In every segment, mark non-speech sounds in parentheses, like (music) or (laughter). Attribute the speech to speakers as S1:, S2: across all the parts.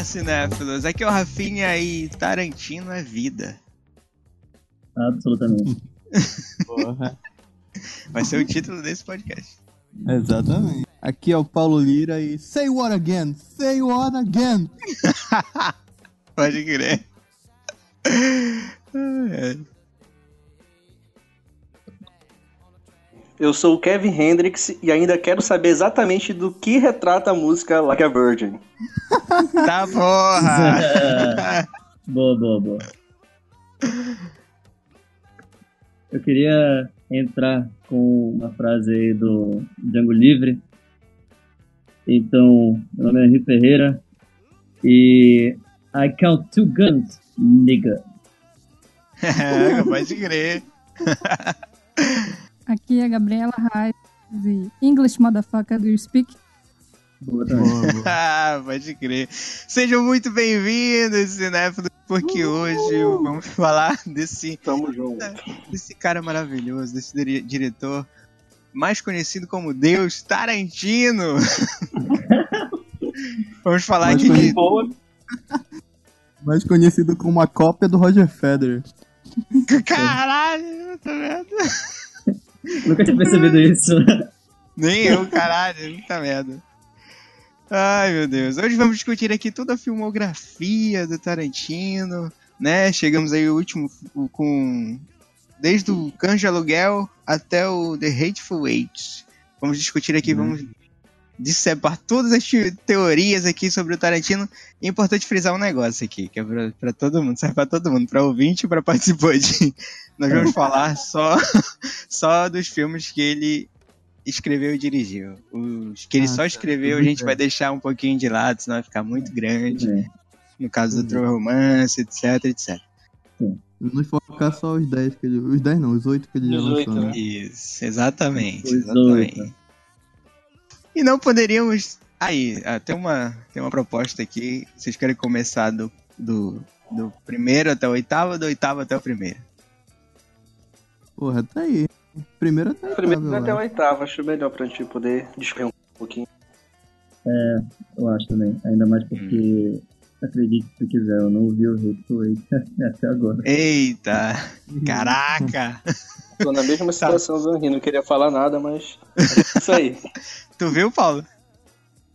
S1: Olá, cinéfilos! Aqui é o Rafinha e Tarantino é vida.
S2: Absolutamente.
S3: Porra.
S1: Vai ser o título desse podcast.
S3: Exatamente. Aqui é o Paulo Lira e Say what again? Say what again? (laughs)
S1: Pode crer. (laughs)
S4: Eu sou o Kevin Hendrix e ainda quero saber exatamente do que retrata a música Like a Virgin. (laughs)
S1: Tá porra! (laughs)
S2: boa, boa, boa. Eu queria entrar com uma frase aí do Django Livre. Então, meu nome é Henrique Ferreira e I count two guns, nigga.
S1: É, (laughs) Pode crer.
S5: Aqui é a Gabriela Reis e English Motherfucker Do You Speak?
S2: Boa. (laughs)
S1: Ah, pode crer. Sejam muito bem-vindos, cinéfilos, porque hoje vamos falar desse,
S4: Tamo junto.
S1: desse cara maravilhoso, desse dire- diretor mais conhecido como Deus, Tarantino. (laughs) vamos falar
S3: Mais
S1: aqui de...
S3: Mais conhecido como a cópia do Roger Federer. (laughs)
S1: Caralho, tá vendo?
S2: Nunca tinha percebido isso.
S1: Nem eu, caralho, muita merda. Ai, meu Deus. Hoje vamos discutir aqui toda a filmografia do Tarantino, né? Chegamos aí o último com desde o Cães de Aluguel até o The Hateful Eight. Vamos discutir aqui, vamos dissebar todas as te- teorias aqui sobre o Tarantino. E é importante frisar um negócio aqui, que é pra, pra todo mundo, serve pra todo mundo, pra ouvinte e pra participante. Nós vamos (laughs) falar só, (laughs) só dos filmes que ele escreveu e dirigiu. Os que ele
S3: Ah,
S1: só
S3: tá.
S1: escreveu, a
S3: Tudo
S1: gente
S3: bem.
S1: vai deixar um pouquinho de lado, senão vai ficar muito grande.
S2: É.
S1: No caso do
S3: Uhum.
S1: True Romance, etc, etc.
S3: Vamos focar só os 10 que ele. Os 10 não, os 8 que ele lançou, né?
S1: Isso, exatamente, exatamente. E não poderíamos. Aí, ah, tem uma, tem uma proposta aqui. Vocês querem começar do, do, do primeiro até o oitavo ou do oitavo até o primeiro?
S3: Porra, tá aí. Primeiro até
S4: Primeiro
S3: oitavo, eu
S4: até o
S3: acho.
S4: oitavo, acho melhor pra gente poder discorrer um pouquinho.
S2: Eu acho também. Ainda mais porque, acredite se quiser, eu não vi o Hateful (laughs) até agora.
S1: Eita! Caraca!
S4: Tô na mesma (laughs) situação, Zanri, não queria falar nada, mas. é Isso aí. (laughs)
S1: Tu viu, Paulo?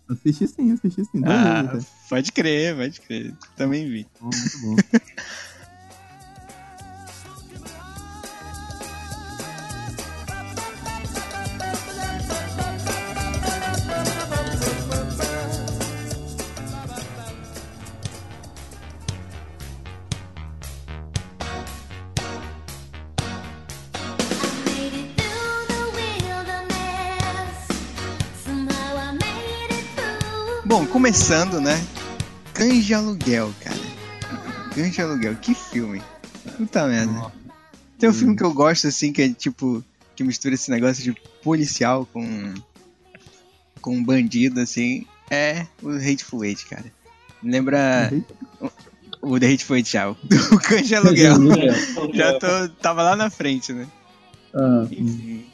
S3: Assisti sim, assisti sim.
S1: Ah, pode crer, pode crer. Também vi.
S3: Bom, muito bom.
S1: Começando, né? Cães de Aluguel, cara. Cães de Aluguel, que filme. Puta merda. Tem um filme que eu gosto, assim, que é tipo. Que mistura esse negócio de policial com. com bandido, assim. É o Hateful Eight, cara. Lembra. O The Hateful Eight já. O (laughs) o Cães de Aluguel. (laughs) Já tô, tava lá na frente, né?
S2: Ah,
S1: Enfim.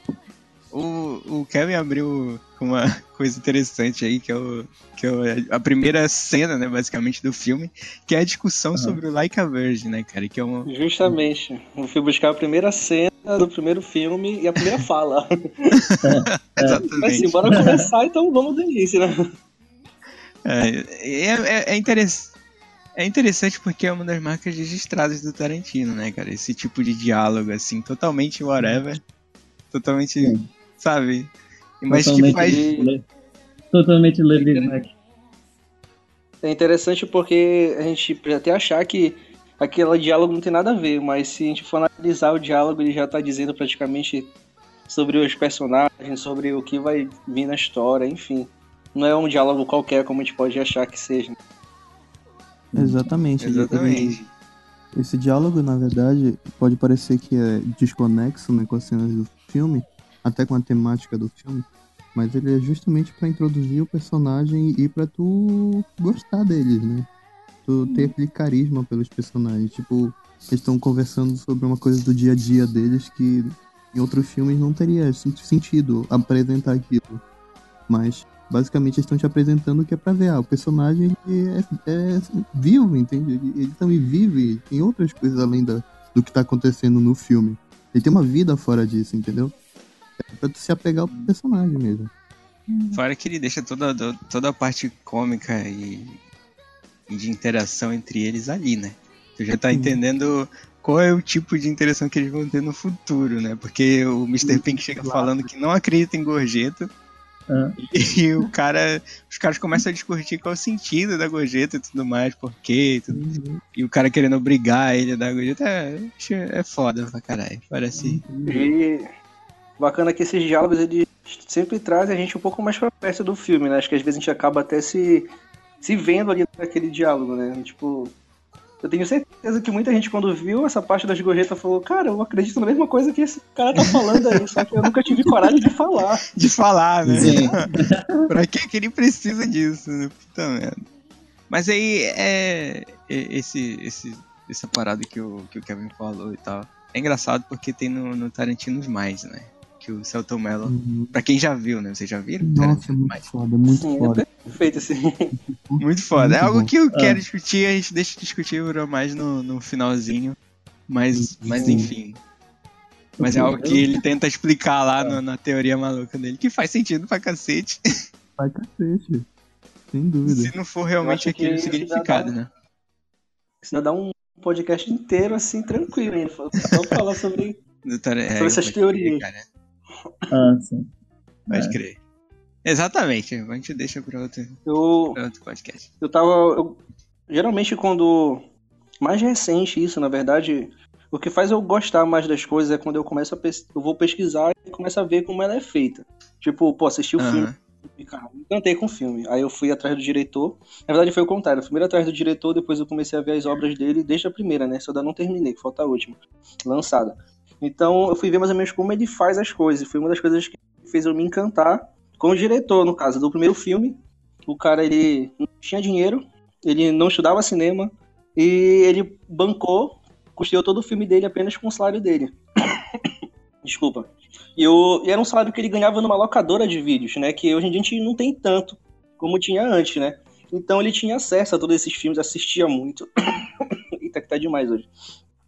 S1: O, o Kevin abriu uma (laughs) coisa interessante aí, que é, o, que é a primeira cena, né, basicamente, do filme, que é a discussão sobre o Like a Virgin, né, cara? Que é uma.
S4: Justamente. Eu fui buscar a primeira cena do primeiro filme e a primeira fala. Mas (laughs)
S1: Exatamente.
S4: assim, bora começar, então vamos do início, né?
S1: É, é, é, é interess- é interessante porque é uma das marcas registradas do Tarantino, né, cara? Esse tipo de diálogo, assim, totalmente whatever. Totalmente,
S2: Sim.
S1: Sabe? Mas que
S2: totalmente,
S1: faz.
S2: le- totalmente livre Mac.
S4: É interessante porque a gente pode até achar que aquele diálogo não tem nada a ver, mas se a gente for analisar o diálogo, ele já tá dizendo praticamente sobre os personagens, sobre o que vai vir na história, enfim. Não é um diálogo qualquer como a gente pode achar que seja.
S3: Exatamente.
S1: Exatamente.
S3: Esse diálogo, na verdade, pode parecer que é desconexo né, com as cenas do filme, até com a temática do filme, mas ele é justamente pra introduzir o personagem e pra tu gostar deles, né? Tu ter aquele carisma pelos personagens. Tipo, eles estão conversando sobre uma coisa do dia a dia deles que em outros filmes não teria sen- sentido apresentar aquilo. Mas Basicamente, eles estão te apresentando o que é pra ver. Ah, o personagem é, é vivo, entende? Ele, ele também vive em outras coisas além da, do que tá acontecendo no filme. Ele tem uma vida fora disso, entendeu? É pra tu se apegar ao personagem mesmo.
S1: Fora que ele deixa toda, toda a parte cômica e, e de interação entre eles ali, né? Tu já tá
S3: Sim.
S1: entendendo qual é o tipo de interação que eles vão ter no futuro, né? Porque o Mr. Pink chega falando que não acredita em gorjeta
S2: Ah,
S1: e o cara, os caras começam a discutir qual é o sentido da gorjeta e tudo mais, por quê, e, tudo. e o cara querendo obrigar ele a dar gorjeta é, é foda pra caralho. Parece.
S4: E bacana que esses diálogos eles sempre trazem a gente um pouco mais pra perto do filme, né? Acho que às vezes a gente acaba até se, se vendo ali naquele diálogo, né? Tipo, eu tenho certeza que muita gente quando viu essa parte das gorjetas falou, cara, eu acredito na mesma coisa que esse cara tá falando aí, só que eu nunca tive coragem de falar. (laughs)
S1: De falar, né?
S2: sim. (laughs)
S1: pra que, que ele precisa disso, né? Puta merda. Mas aí é. Esse, esse, essa parada que o, que o Kevin falou e tal. É engraçado porque tem no, no Tarantino mais, né? Que o Celton Mello.
S3: Uhum.
S1: Pra quem já viu, né? Vocês já viram?
S3: Nossa, é muito
S1: mais?
S3: foda, muito
S4: Sim,
S3: foda.
S4: é (laughs) perfeito assim.
S1: Muito foda. É
S3: Muito
S1: algo
S3: bom.
S1: que eu
S2: Ah.
S1: quero discutir, a gente deixa de discutir mais no, no finalzinho. Mas, mas enfim. Mas é algo que ele tenta explicar lá no- na teoria maluca dele, que faz sentido pra cacete.
S3: Vai cacete. Sem dúvida.
S1: Se não for realmente aquele
S4: isso dá-
S1: significado, né?
S4: Isso dá um podcast inteiro assim, tranquilo, hein? Só falar sobre.
S1: É,
S4: Sobre essas teorias.
S1: cara.
S2: Ah, sim.
S1: Pode
S2: É.
S1: crer. Exatamente, a gente deixa pra outro,
S4: Eu,
S1: pra outro podcast.
S4: eu tava. eu- geralmente quando. Mais recente isso, na verdade. O que faz eu gostar mais das coisas é quando eu começo a pes... eu vou pesquisar e começo a ver como ela é feita. Tipo, pô, assisti o filme
S1: Aham.
S4: e, cara, me encantei com o filme. Aí eu fui atrás do diretor. Na verdade foi o contrário. Primeiro atrás do diretor, depois eu comecei a ver as obras dele desde a primeira, né? Só ainda não terminei, que falta a última, lançada. Então eu fui ver mais ou menos como ele faz as coisas. Foi uma das coisas que fez eu me encantar com o diretor, no caso do primeiro filme. O cara, ele não tinha dinheiro, ele não estudava cinema e ele bancou, custeou todo o filme dele apenas com o salário dele. (coughs) Desculpa. E, o, e era um salário que ele ganhava numa locadora de vídeos, né? Que hoje em dia a gente não tem tanto como tinha antes, né? Então ele tinha acesso a todos esses filmes, assistia muito. Eita, (coughs) que tá demais hoje.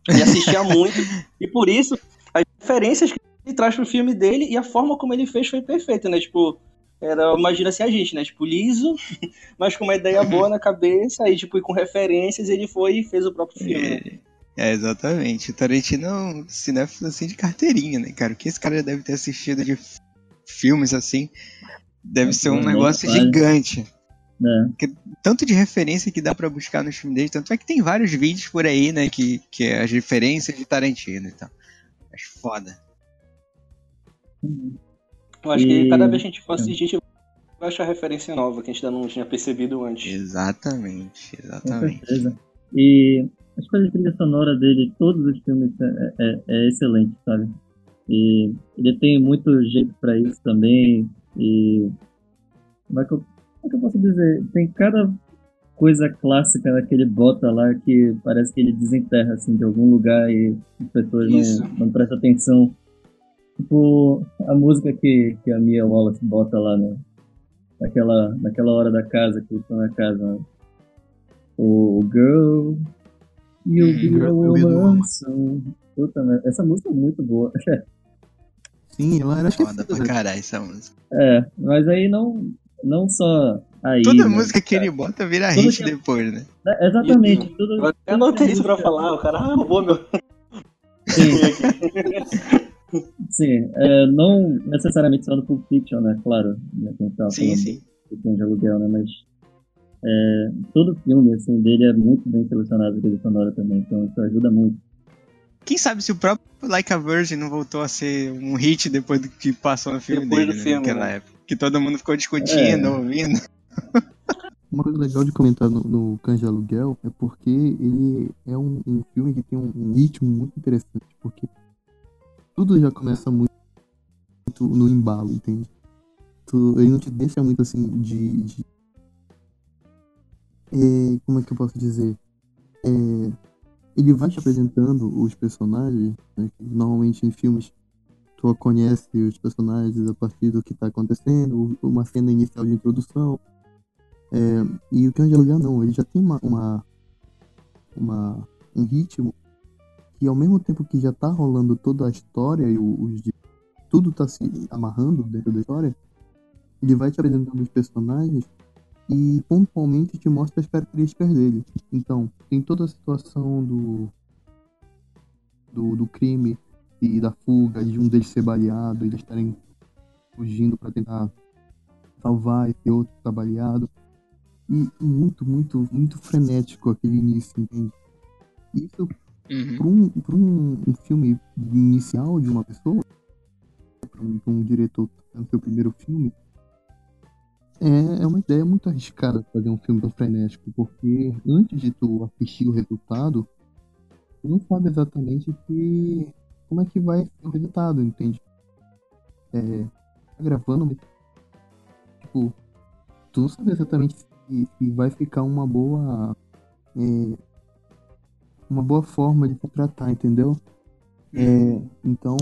S4: Ele assistia muito, e por isso, as referências que ele traz pro filme dele e a forma como ele fez foi perfeita, né? Tipo, era, imagina assim a gente, né? Tipo, liso, (laughs) mas com uma ideia boa na cabeça, aí, tipo, e com referências, ele foi e fez o próprio filme. né?
S1: É, é, exatamente. O Tarantino é um cinéfilo assim de carteirinha, né, cara? O que esse cara deve ter assistido de filmes assim deve ser um negócio gigante.
S2: Né?
S1: Tanto de referência que dá pra buscar nos filmes dele, tanto é que tem vários vídeos por aí, né, que, que é as referências de Tarantino e tal. Acho foda.
S4: Eu acho que
S2: E-
S4: cada vez que a gente for assistir, a gente vai achar referência nova, que a gente ainda não tinha percebido antes.
S1: Exatamente,
S2: Com
S1: exatamente.
S2: certeza. E as coisas de trilha sonora dele, todos os filmes, é, é- é excelente, sabe? E ele tem muito jeito pra isso também. E como é, que eu, como é que eu posso dizer? Tem cada coisa clássica né, que ele bota lá que parece que ele desenterra assim de algum lugar e as pessoas
S4: Isso.
S2: não, não prestam atenção. Tipo, a música que, que a Mia Wallace bota lá no, naquela, naquela hora da casa, que eles estão na casa. né? O Girl, You'll be a
S3: Girl, You'll be the
S2: woman. Puta merda, essa música é muito boa. (laughs)
S3: Sim, ela era
S1: Foda
S3: esquecida.
S1: pra caralho essa música.
S2: É, mas aí não, não só aí.
S1: Toda
S2: né?
S1: música que ele bota vira
S2: Tudo
S1: hit
S2: que-
S1: depois, né?
S2: É, Exatamente. Tudo,
S4: Eu
S2: tudo
S4: anotei
S2: que
S4: isso pra falar, o cara ah, roubou meu.
S2: Sim, (laughs) sim é, não necessariamente só do Pulp Fiction, né? Claro, né,
S1: Sim,
S2: falando
S1: sim.
S2: do filme de aluguel, né? Mas é, todo filme assim, dele é muito bem selecionado, trilha sonora também, então isso ajuda muito.
S1: Quem sabe se o próprio Like a Virgin não voltou a ser um hit depois do que passou no filme
S4: Depois
S1: dele,
S4: do
S1: né,
S4: filme,
S1: naquela
S4: né?
S1: época. Que todo mundo ficou discutindo,
S2: É.
S1: ouvindo.
S3: Uma coisa legal de comentar no, no Cães de Aluguel é porque ele é um, um filme que tem um, um ritmo muito interessante, porque tudo já começa muito, muito no embalo, entende? Tu- ele não te deixa muito assim de. de- é, como é que eu posso dizer? É, ele vai te apresentando os personagens, né, que normalmente em filmes pessoa conhece os personagens a partir do que tá acontecendo, uma cena inicial de introdução. É, e o Cães Aluguel não, ele já tem uma, uma, uma- um ritmo que ao mesmo tempo que já tá rolando toda a história e os, tudo tá se amarrando dentro da história, ele vai te apresentando os personagens e pontualmente te mostra as características dele. Então, tem toda a situação do, do, do crime e da fuga, de um deles ser baleado, eles estarem fugindo para tentar salvar esse outro que tá baleado. E muito, muito, muito frenético aquele início, entende? Isso
S1: Uhum.
S3: para um, pra um, um filme inicial de uma pessoa, para um, um diretor tá no seu primeiro filme, é, é uma ideia muito arriscada fazer um filme tão frenético, porque antes de tu assistir o resultado, tu não sabe exatamente que, como é que vai ser o resultado, entende? É, tá gravando, tipo, tu não sabe exatamente se, se vai ficar uma boa. é, uma boa forma de tratar, entendeu? É, então,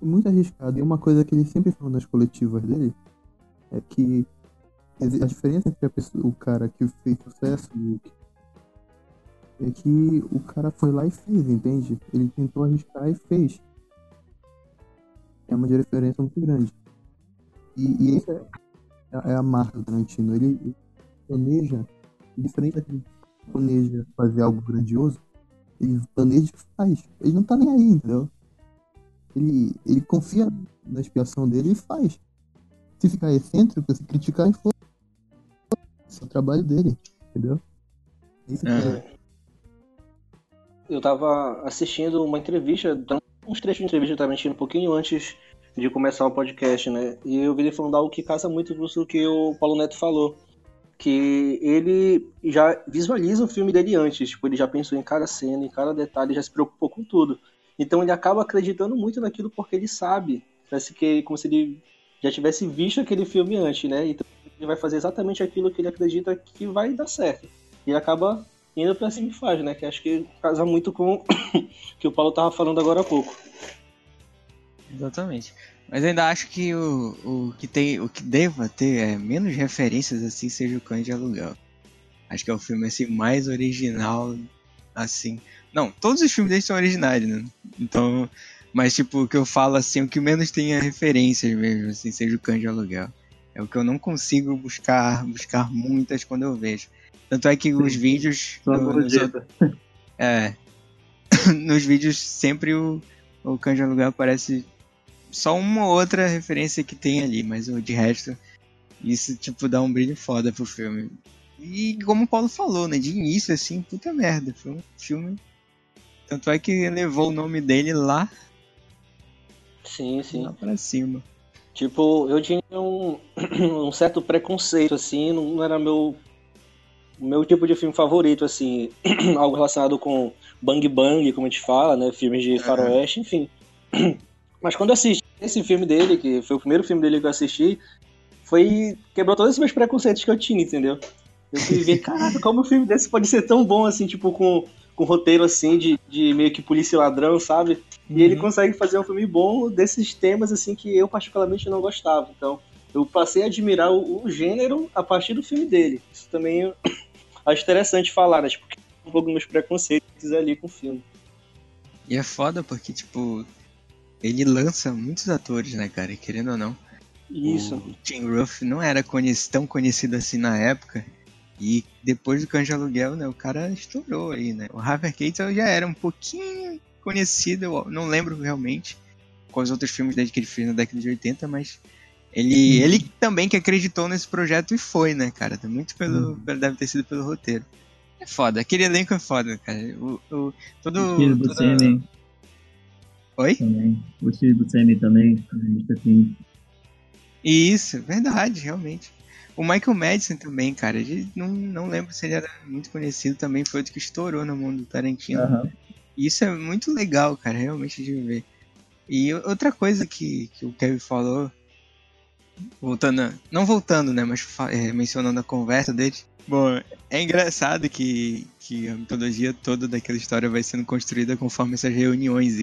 S3: é muito arriscado. E uma coisa que ele sempre fala nas coletivas dele é que a diferença entre a pessoa- o cara que fez sucesso e o que é que o cara foi lá e fez, entende? Ele tentou arriscar e fez. É uma diferença muito grande. E, e essa é, é a marca do Tarantino. Ele, ele planeja, diferente daquele que planeja fazer algo grandioso, ele planeja e faz. Ele não tá nem aí, entendeu? Ele, ele confia na expiação dele e faz. Se ficar excêntrico, se criticar, e for. Esse é o trabalho dele, entendeu? Isso
S1: Aham.
S3: é.
S4: Eu tava assistindo uma entrevista, uns trechos de entrevista Tarantino um pouquinho antes de começar o podcast, né? E eu vi ele falando algo que casa muito com o que o Paulo Neto falou. Que ele já visualiza o filme dele antes, tipo, ele já pensou em cada cena, em cada detalhe, já se preocupou com tudo. Então ele acaba acreditando muito naquilo porque ele sabe, parece que como se ele já tivesse visto aquele filme antes, né? Então ele vai fazer exatamente aquilo que ele acredita que vai dar certo. E acaba indo pra cima faz, né? Que acho que casa muito com (coughs) que o Paulo tava falando agora há pouco.
S1: Exatamente. Mas ainda acho que o, o que tem, o que deva ter é, menos referências assim seja o Cães de Aluguel. Acho que é o filme assim mais original assim. Não, todos os filmes deles são originais, né? Então, mas tipo, o que eu falo assim, o que menos tem é referências mesmo, assim, seja o Cães de Aluguel. É o que eu não consigo buscar, buscar muitas quando eu vejo. Tanto é que os vídeos no- nos é. (laughs) Nos vídeos sempre o, o de Aluguel aparece só uma ou outra referência que tem ali, mas o de resto, isso tipo dá um brilho foda pro filme. E como o Paulo falou, né, de início assim, puta merda, foi um filme. Tanto é que levou o nome dele lá,
S4: Sim, sim.
S1: lá pra cima.
S4: Tipo, eu tinha um, (clears throat) um certo preconceito, assim, não era meu meu tipo de filme favorito, assim, (clears throat) algo relacionado com Bang Bang, como a gente fala, né, filmes de faroeste, enfim. (clears throat) Mas quando eu assisti esse filme dele, que foi o primeiro filme dele que eu assisti, foi quebrou todos os meus preconceitos que eu tinha, entendeu? Eu fui ver, (laughs) caraca, como um filme desse pode ser tão bom, assim, tipo, com, com roteiro, assim, de, de meio que polícia e ladrão, sabe? E ele
S1: Uhum.
S4: consegue fazer um filme bom desses temas assim que eu particularmente não gostava. Então, eu passei a admirar o, o gênero a partir do filme dele. Isso também (clears throat) acho interessante falar, né? Tipo, um pouco meus preconceitos ali com o filme.
S1: E é foda porque, tipo, ele lança muitos atores, né, cara? E Querendo ou não.
S4: Isso.
S1: O Tim Ruff não era tão conhecido assim na época. E depois do de Aluguel, né, o cara estourou aí, né? O Harvey Keitel já era um pouquinho conhecido, eu não lembro realmente com os outros filmes dele que ele fez na década de 80, mas ele, ele também que acreditou nesse projeto e foi, né, cara? Muito pelo, pelo- deve ter sido pelo roteiro. É foda, aquele elenco é foda, cara. O, o, todo,
S2: O Steve
S1: toda-
S2: Buscemi
S1: Oi?
S2: também. O Steve Buscemi também. Mr. King.
S1: Isso, verdade, realmente. O Michael Madison também, cara, não, não lembro se ele era muito conhecido também, foi outro que estourou no mundo do Tarantino. E isso é muito legal, cara, realmente de ver. E outra coisa que, que o Kevin falou, voltando, não voltando, né, mas é, mencionando a conversa dele. Bom, é engraçado que, que a mitologia toda daquela história vai sendo construída conforme essas reuniões.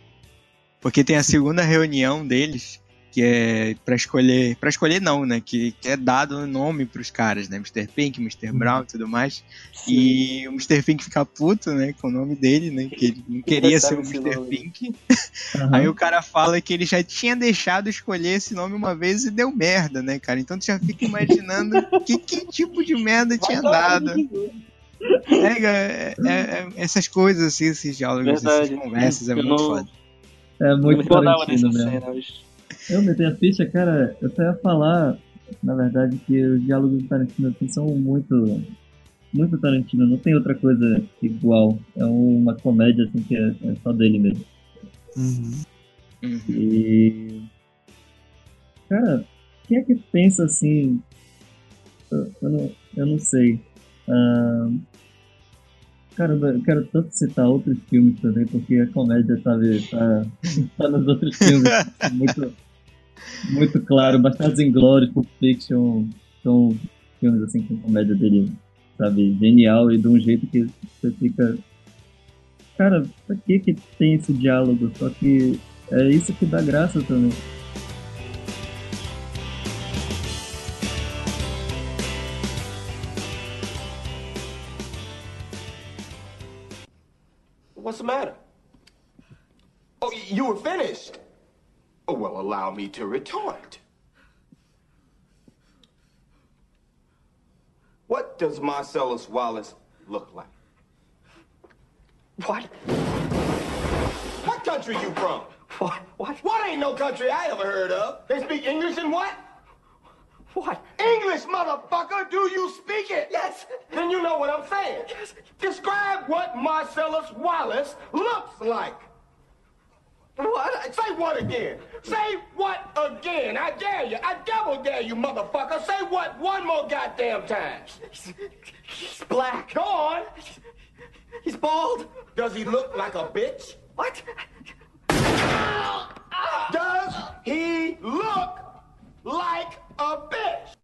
S1: Porque tem a segunda reunião deles, que é pra escolher. Pra escolher não, né? Que, que é dado o nome pros caras, né? Mr. Pink, Mr. Brown e tudo mais. E o Mr. Pink fica puto, né? Com o nome dele, né? Que ele não queria ser o Mr.
S4: nome.
S1: Pink.
S2: Aham.
S1: Aí o cara fala que ele já tinha deixado escolher esse nome uma vez e deu merda, né, cara? Então tu já fica imaginando (laughs) que, que tipo de merda tinha dado. É, é, é, é, essas coisas, assim, esses diálogos,
S4: Verdade.
S1: essas conversas, é
S4: Eu
S1: muito
S4: não-
S1: foda.
S2: É
S4: Eu
S2: muito
S4: me cena. mas-
S2: Eu meti a ficha, cara, eu só ia falar, na verdade, que os diálogos do Tarantino assim, são muito. Muito Tarantino, não tem outra coisa igual. É uma comédia assim que é, é só dele mesmo.
S3: Uhum.
S1: Uhum.
S2: E. Cara, quem é que pensa assim? Eu, eu não, eu não sei. Ah, cara, eu quero tanto citar outros filmes também, porque a comédia, sabe, tá, (laughs) tá nos outros filmes. (laughs) muito, muito claro. Bastardos Inglórios, Pulp Fiction, são filmes assim com comédia dele, sabe, genial e de um jeito que você fica. Cara, pra que que tem esse diálogo? Só que é isso que dá graça também.
S6: What's the matter? Oh, you were finished. Oh, well, allow me to retort. What does Marcellus Wallace look like? What? What country you from? What? What? What ain't no country I ever heard of? They speak English and what? What? English, motherfucker! Do you speak it? Yes. Then you know what I'm saying. Yes. Describe what Marcellus Wallace looks like. What? Say what again? Say what again? I dare you. I double dare you, motherfucker. Say what one more goddamn time. He's black. Go on. He's bald. Does he look like a bitch? What? Does he look like a bitch?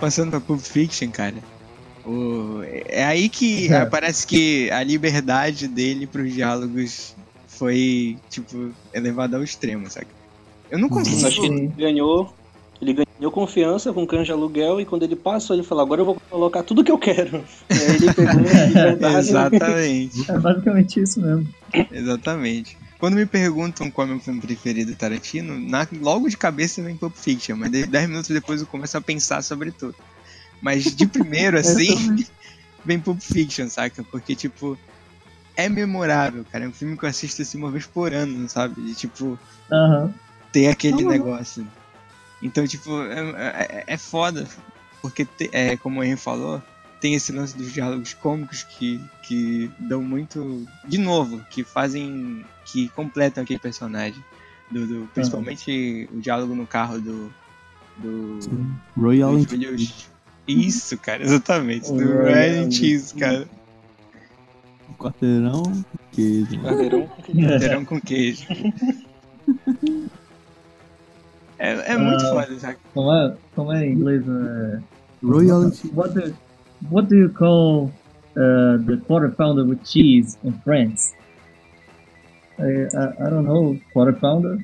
S1: Passando pra Pulp Fiction, cara. o- É aí que
S2: É.
S1: parece que a liberdade dele pros diálogos foi, tipo, elevada ao extremo, saca? Eu não
S4: Eu acho que
S1: consigo.
S4: ele ganhou. Ele ganhou confiança com o canja aluguel e quando ele passou, ele falou, agora eu vou colocar tudo que eu quero. (laughs) E aí ele pegou a liberdade. (laughs)
S1: Exatamente.
S2: É basicamente isso mesmo.
S1: Exatamente. Quando me perguntam qual é o meu filme preferido do Tarantino, na- logo de cabeça vem Pulp Fiction, mas de- 10 minutos depois eu começo a pensar sobre tudo. Mas de primeiro, (laughs) assim, vem Pulp Fiction, saca? Porque, tipo, é memorável, cara. É um filme que eu assisto assim uma vez por ano, sabe? De, tipo, ter aquele negócio. Então, tipo, é, é, é foda. Porque, te- é, como o Henry falou, tem esse lance dos diálogos cômicos que, que dão muito. De novo, que fazem. Que completam aquele personagem. Do, do- principalmente o diálogo no carro do. do.
S3: Roy Allen.
S1: dos filhos. Isso, cara, exatamente.
S2: O
S1: Do
S2: Roy
S1: Ryan
S2: Allen.
S1: Cheese, cara.
S3: Quarteirão, queijo.
S4: Cadeirão.
S1: Terão com queijo. É, é muito
S2: Ah.
S1: foda, saca?
S2: Como é, como é em inglês? É...
S3: Roy Allen.
S2: What do, what do you call uh, the quarter pounder with cheese in France? I, I, I don't know. Quarter pounder?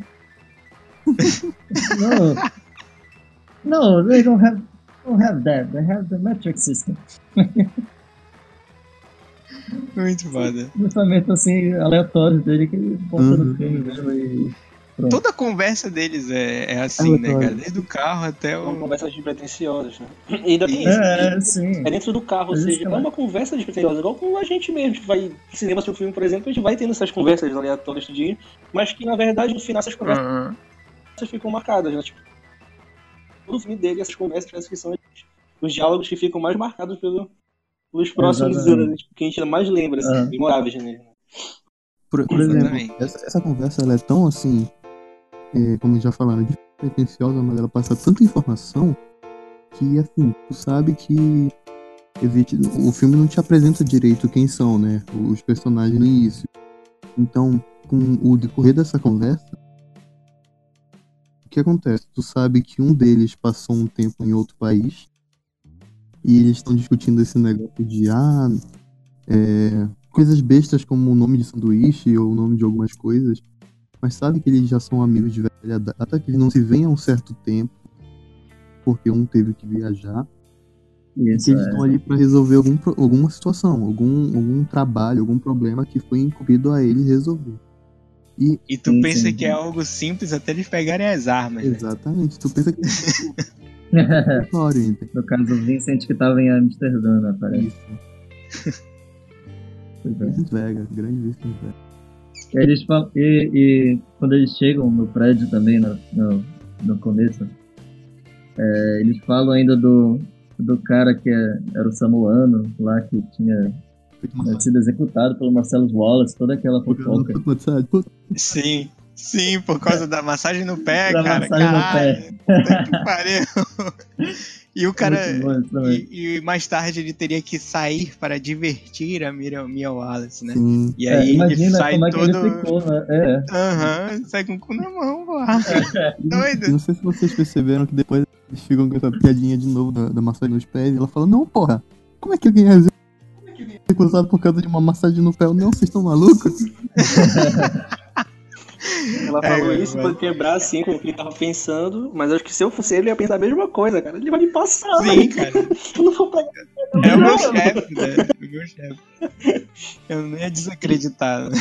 S2: (laughs) no. No, they don't have don't have that. They have the metric system.
S1: Muito foda.
S2: Justamente assim, aleatórios dele que ele bota
S3: Uhum.
S2: no filme mesmo e. Pronto.
S1: Toda a conversa deles é, é assim, né,
S3: Aleatório.
S1: cara? Desde o carro até
S4: São
S1: o.
S4: conversas despretensiosas, né? E ainda tem isso.
S2: É, é, sim.
S4: É dentro do carro, ou seja, é
S2: é
S4: uma conversa despretensiosa, igual com a gente mesmo. A gente vai no cinema, seu filme, por exemplo, a gente vai tendo essas conversas aleatórias do dia, mas que na verdade no final essas conversas
S1: Aham.
S4: ficam marcadas, né? Tipo, todo filme dele, essas conversas parece que são os diálogos que ficam mais marcados pelo, pelos próximos
S2: Exatamente.
S4: anos, né? tipo, que a gente mais lembra, assim,
S2: Aham.
S4: memoráveis nele. né?
S3: Por, por exemplo, essa, essa conversa ela é tão assim, é, como já falaram, despretensiosa, mas ela passa tanta informação que, assim, tu sabe que existe, o filme não te apresenta direito quem são, né? Os personagens no início. Então, com o decorrer dessa conversa, o que acontece? Tu sabe que um deles passou um tempo em outro país E eles estão discutindo esse negócio de ah, é, coisas bestas como o nome de sanduíche ou o nome de algumas coisas. Mas sabe que eles já são amigos de velha data, que eles não se veem há um certo tempo, porque um teve que viajar. E
S2: Isso,
S3: que eles
S2: é.
S3: estão ali pra resolver algum, alguma situação, algum, algum trabalho, algum problema que foi incumbido a eles resolver. E
S1: E tu
S2: Sim,
S1: pensa
S2: sim.
S1: que é algo simples até eles pegarem as armas. né?
S3: exatamente, tu pensa que é (laughs)
S2: no caso, o Vincent que tava em Amsterdã, né, parece.
S3: Isso.
S2: É.
S3: Vincent Vega, grande Vincent Vega.
S2: E, eles falam, e, e quando eles chegam no prédio também, no, no, no começo, é, eles falam ainda do, do cara que é- era o samoano lá que tinha né, sido executado pelo Marcelo Wallace, toda aquela fofoca.
S1: Sim, sim, por causa da massagem no pé,
S2: Da
S1: cara.
S2: massagem no
S1: Caralho, puta que pariu. (laughs) E o cara. E, e mais tarde ele teria que sair para divertir a Mia, Mia Wallace, né?
S3: Sim.
S1: E
S2: É,
S1: aí ele
S2: imagina
S1: sai
S2: como é que
S1: todo.
S2: ele ficou, né? É.
S1: Aham, sai com o cu na mão, pô.
S3: E (laughs)
S1: Doido.
S3: Não sei se vocês perceberam que depois eles ficam com essa piadinha de novo da, da massagem nos pés e ela fala, não, porra, como é que alguém é recusado por causa de uma massagem no pé? Não, vocês estão malucos? (laughs)
S4: Ela
S1: É,
S4: falou
S1: é,
S4: isso
S1: é.
S4: pra quebrar assim com o que ele tava pensando, mas acho que se eu fosse ele, eu ia pensar a mesma coisa, cara. Ele vai me passar,
S1: Sim, cara. (laughs)
S4: Eu não vou pegar.
S1: É o meu chefe, né? O meu chefe. Eu não ia desacreditar. né?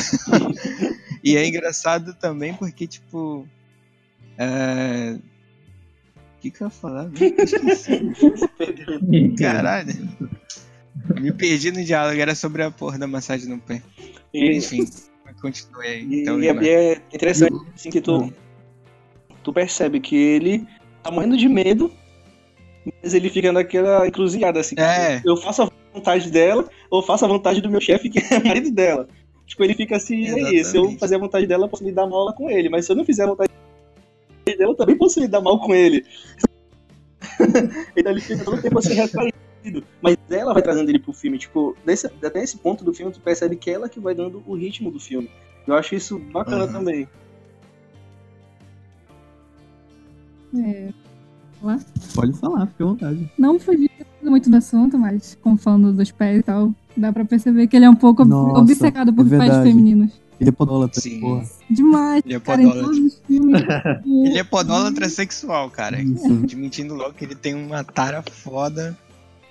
S1: E é engraçado também porque, tipo. É... O que, que eu ia falar? (laughs) Caralho. Me perdi no diálogo, era sobre a porra da massagem no pé. Enfim, continue aí.
S4: e,
S1: Então,
S4: e é, e é interessante assim que tu, tu percebe que ele tá morrendo de medo, mas ele fica naquela encruzilhada assim.
S1: É.
S4: Eu faço a vontade dela ou faço a vontade do meu chefe, que é marido dela. Tipo, ele fica assim, é isso. Se eu fazer a vontade dela, eu posso lidar mal com ele. Mas se eu não fizer a vontade dela, eu também posso lidar mal com ele. (laughs) então ele fica todo tempo assim retraído. Mas ela vai trazendo ele pro filme. Tipo, nesse, até esse ponto do filme, tu percebe que é ela que vai dando o ritmo do filme. Eu acho isso bacana
S1: Aham.
S4: também.
S5: É,
S3: Pode falar, fica à vontade.
S5: não fugir muito do assunto, mas como falando dos pés e tal, dá pra perceber que ele é um pouco
S3: Nossa,
S5: obcecado por
S3: é
S5: pés femininos.
S3: Ele é podólatra,
S1: Sim.
S3: porra.
S5: Demais,
S1: Ele é
S5: cara, em todos os filmes. (laughs)
S1: Ele é podólatra sexual, cara.
S3: Isso.
S1: Admitindo logo que ele tem uma tara foda.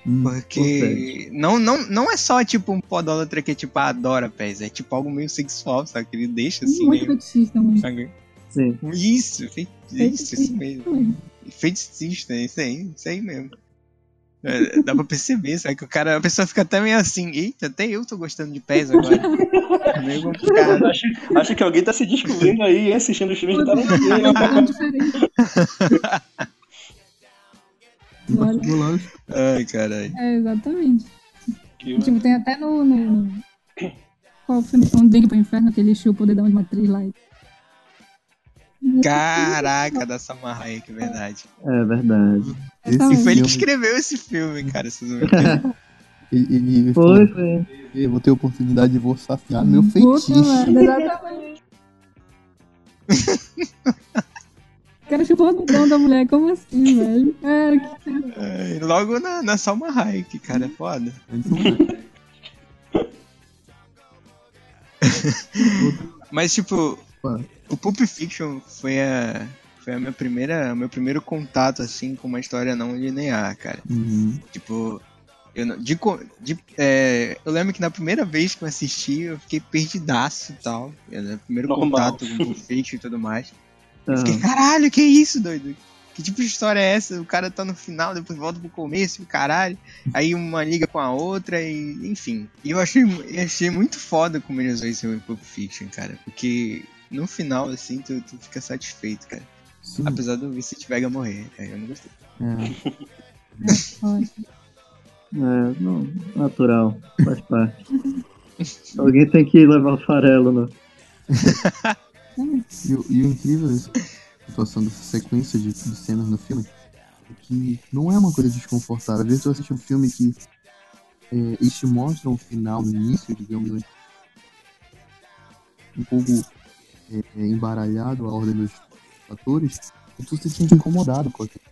S3: Hum.
S1: Porque não, não, não é só tipo um podólatra que tipo adora pés, é tipo algo meio sexual, sabe? Que ele deixa assim
S5: muito
S1: meio.
S5: fetichista, mano.
S1: Sabe?
S2: Sim.
S1: Isso, fe- isso, isso mesmo.
S5: Também.
S1: Feticista, isso aí, isso aí mesmo. É, dá pra perceber, sabe? Que o cara, a pessoa fica até meio assim, eita, até eu tô gostando de pés agora. É (laughs) meio complicado.
S4: Acho, acho que alguém tá se descobrindo aí, assistindo os filmes de
S5: É
S4: Tarantino. (laughs)
S3: Lógico.
S1: Ai, caralho.
S5: É, exatamente.
S4: Que-
S5: Tipo, tem até no. no... Qual o filme? Um Drink pro Inferno, que ele chupa o dedão de uma atriz lá.
S1: Caraca, da Samar Hayek, verdade.
S2: É verdade.
S3: Esse
S5: Exatamente.
S1: E foi ele que escreveu esse filme, cara. Vocês não
S3: ele, ele
S2: Foi, foi.
S3: eu vou ter oportunidade de vou saciar meu
S5: Puta
S3: feitiço.
S5: merda, exatamente. (laughs) O cara chupou o dedão da mulher, como assim, velho? É, que...
S1: É, logo na, na Salma Hayek, cara, é foda. (laughs) Mas, tipo, o Pulp Fiction foi a. Foi a minha primeira, o meu primeiro contato, assim, com uma história não linear, cara.
S3: Uhum.
S1: Tipo, eu, não- de, de, é, eu lembro que na primeira vez que eu assisti, eu fiquei perdidaço e tal. Era o primeiro
S4: Normal.
S1: contato com o Pulp Fiction e tudo mais. Eu
S2: Ah,
S1: fiquei, caralho, que isso, doido? Que tipo de história é essa? O cara tá no final, depois volta pro começo, caralho. Aí uma liga com a outra e, enfim. E eu achei, eu achei muito foda como eles usam esse Pulp Fiction, cara. Porque no final, assim, tu, tu fica satisfeito, cara.
S3: Sim.
S1: Apesar do Vincent Vega morrer. Aí eu não gostei.
S3: É. (laughs)
S2: É, não, natural. Faz parte. Alguém tem que levar o farelo, né? (laughs)
S3: E, e o incrível dessa situação dessa sequência de, de cenas no filme é que não é uma coisa desconfortável. Às vezes tu assiste um filme que é, eles te mostram o final no início, digamos, né? um pouco é, é, embaralhado a ordem dos atores, e tu se sente incomodado com aquilo.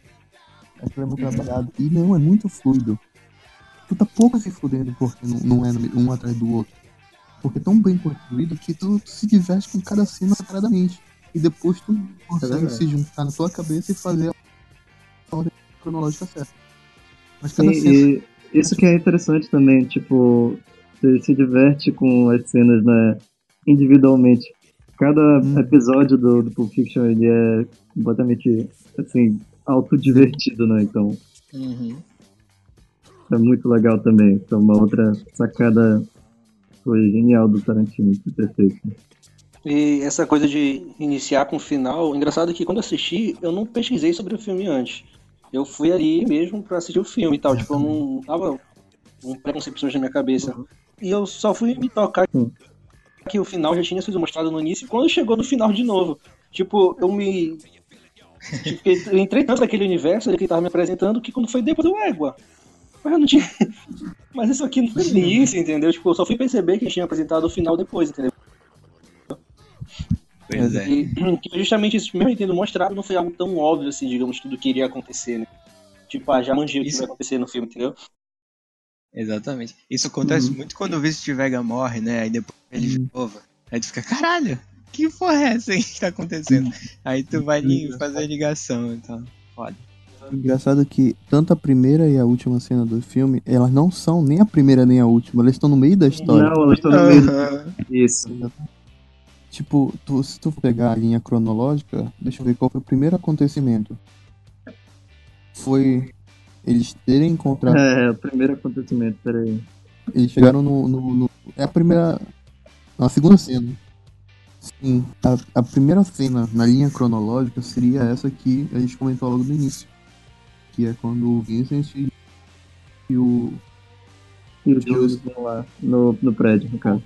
S3: Aquilo é muito trabalhado. E não, é muito fluido. tu tá pouco se fudendo porque não, não é um atrás do outro. Porque é tão bem construído que tu, tu se diverte com cada cena separadamente. E depois tu consegue
S2: verdade.
S3: se juntar na tua cabeça e fazer a ordem cronológica certa. Mas cada
S2: Sim,
S3: cena.
S2: e isso que é interessante também, tipo, você se diverte com as cenas, né, individualmente. Cada
S3: Hum.
S2: episódio do, do Pulp Fiction, ele é completamente, assim, autodivertido, né, então
S1: Uhum.
S2: é muito legal também. Então, uma outra sacada foi genial do Tarantino de ter feito.
S4: E essa coisa de iniciar com o final, engraçado é que quando assisti, eu não pesquisei sobre o filme antes. Eu fui ali mesmo pra assistir o filme e tal. Tipo, eu não tava com preconcepções na minha cabeça. E eu só fui me tocar
S2: Hum.
S4: que o final já tinha sido mostrado no início. E quando chegou no final de novo, tipo, eu me. (laughs) eu entrei tanto naquele universo que ele tava me apresentando que quando foi depois eu égua. Mas eu não tinha. (laughs) Mas isso aqui não foi no início, entendeu? Tipo, eu só fui perceber que tinha apresentado o final depois, entendeu?
S1: Pois é.
S4: E justamente isso mesmo tendo mostrado, não foi algo tão óbvio assim, digamos, tudo que iria acontecer, né? Tipo, ah, já manjei o que
S1: Isso.
S4: vai acontecer no filme, entendeu?
S1: Exatamente. Isso acontece
S3: Uhum.
S1: muito quando o Vincent Vega morre, né? Aí depois ele de
S3: Uhum.
S1: novo. Aí tu fica, caralho, que porra é essa aí que tá acontecendo? Aí tu vai li- fazer a ligação, então. Foda.
S3: Engraçado que tanto a primeira e a última cena do filme, elas não são nem a primeira nem a última, elas estão no meio da história.
S2: Não, elas estão no meio disso.
S3: Tipo, tu- se tu pegar a linha cronológica, deixa eu ver qual foi o primeiro acontecimento. Foi eles terem encontrado.
S2: É, o primeiro acontecimento, peraí.
S3: Eles chegaram no, no- no- É a primeira. A segunda cena. Sim, a, a primeira cena na linha cronológica seria essa que a gente comentou logo no início. Que é quando o Vincent e, o.
S2: E os Jules vão lá no, no prédio, no caso.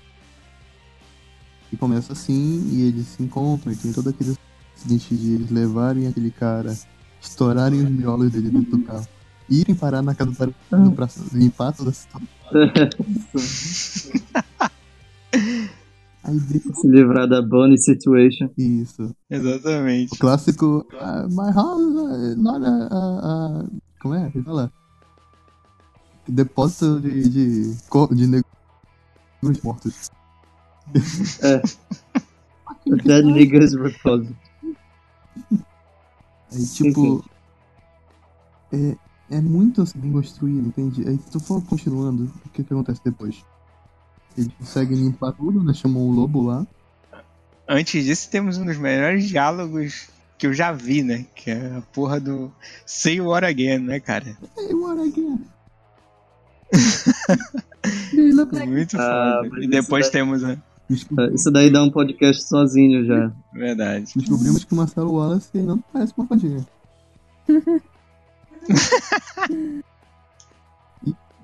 S3: E começa assim, e eles se encontram, e tem todo aquele acidente de eles levarem aquele cara, estourarem os miolos dele dentro do carro, e irem parar na casa do Tarantino pra limpar toda a situação. (laughs) (laughs) (laughs)
S2: Se livrar da Bonnie Situation.
S3: Isso.
S1: Exatamente.
S3: O clássico. ah, my house is not a, a- a- Como é? Fala. Depósito de. de, de negros mortos.
S2: Dead Niggas Repository.
S3: Aí, tipo. É, é muito assim, bem construído, entende? Aí, se tu for continuando, o que que acontece depois? Eles conseguem limpar tudo, né? Chamam o lobo lá.
S1: Antes disso, temos um dos melhores diálogos que eu já vi, né? Que é a porra do Say What Again, né, cara?
S3: Hey, what again? (laughs)
S1: Muito
S2: Ah,
S1: foda. E depois
S2: daí-
S1: temos, né?
S2: Isso daí dá um podcast sozinho já.
S1: Verdade.
S3: Descobrimos que o Marcelo Wallace não parece uma fadinha. (laughs)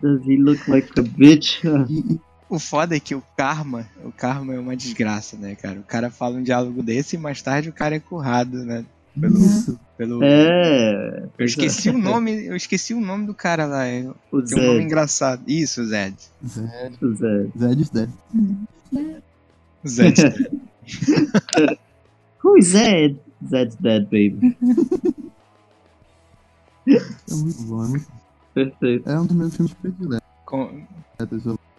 S2: Does he look like a bitch?
S1: O foda é que o karma, o karma é uma desgraça, né, cara? O cara fala um diálogo desse e mais tarde o cara é currado, né? Pelo,
S3: isso.
S1: pelo...
S2: É,
S1: Eu esqueci o nome, eu esqueci o nome do cara lá. é-
S2: o
S1: Tem um nome
S2: Zed.
S1: engraçado. Isso, Zed.
S3: Zed.
S2: O Zed.
S3: Zed dead.
S1: Zed. (laughs)
S2: Who is Zed? Zed's dead, baby.
S3: É muito bom, é muito
S2: Perfeito.
S3: É um dos meus filmes prediletos.
S1: Com-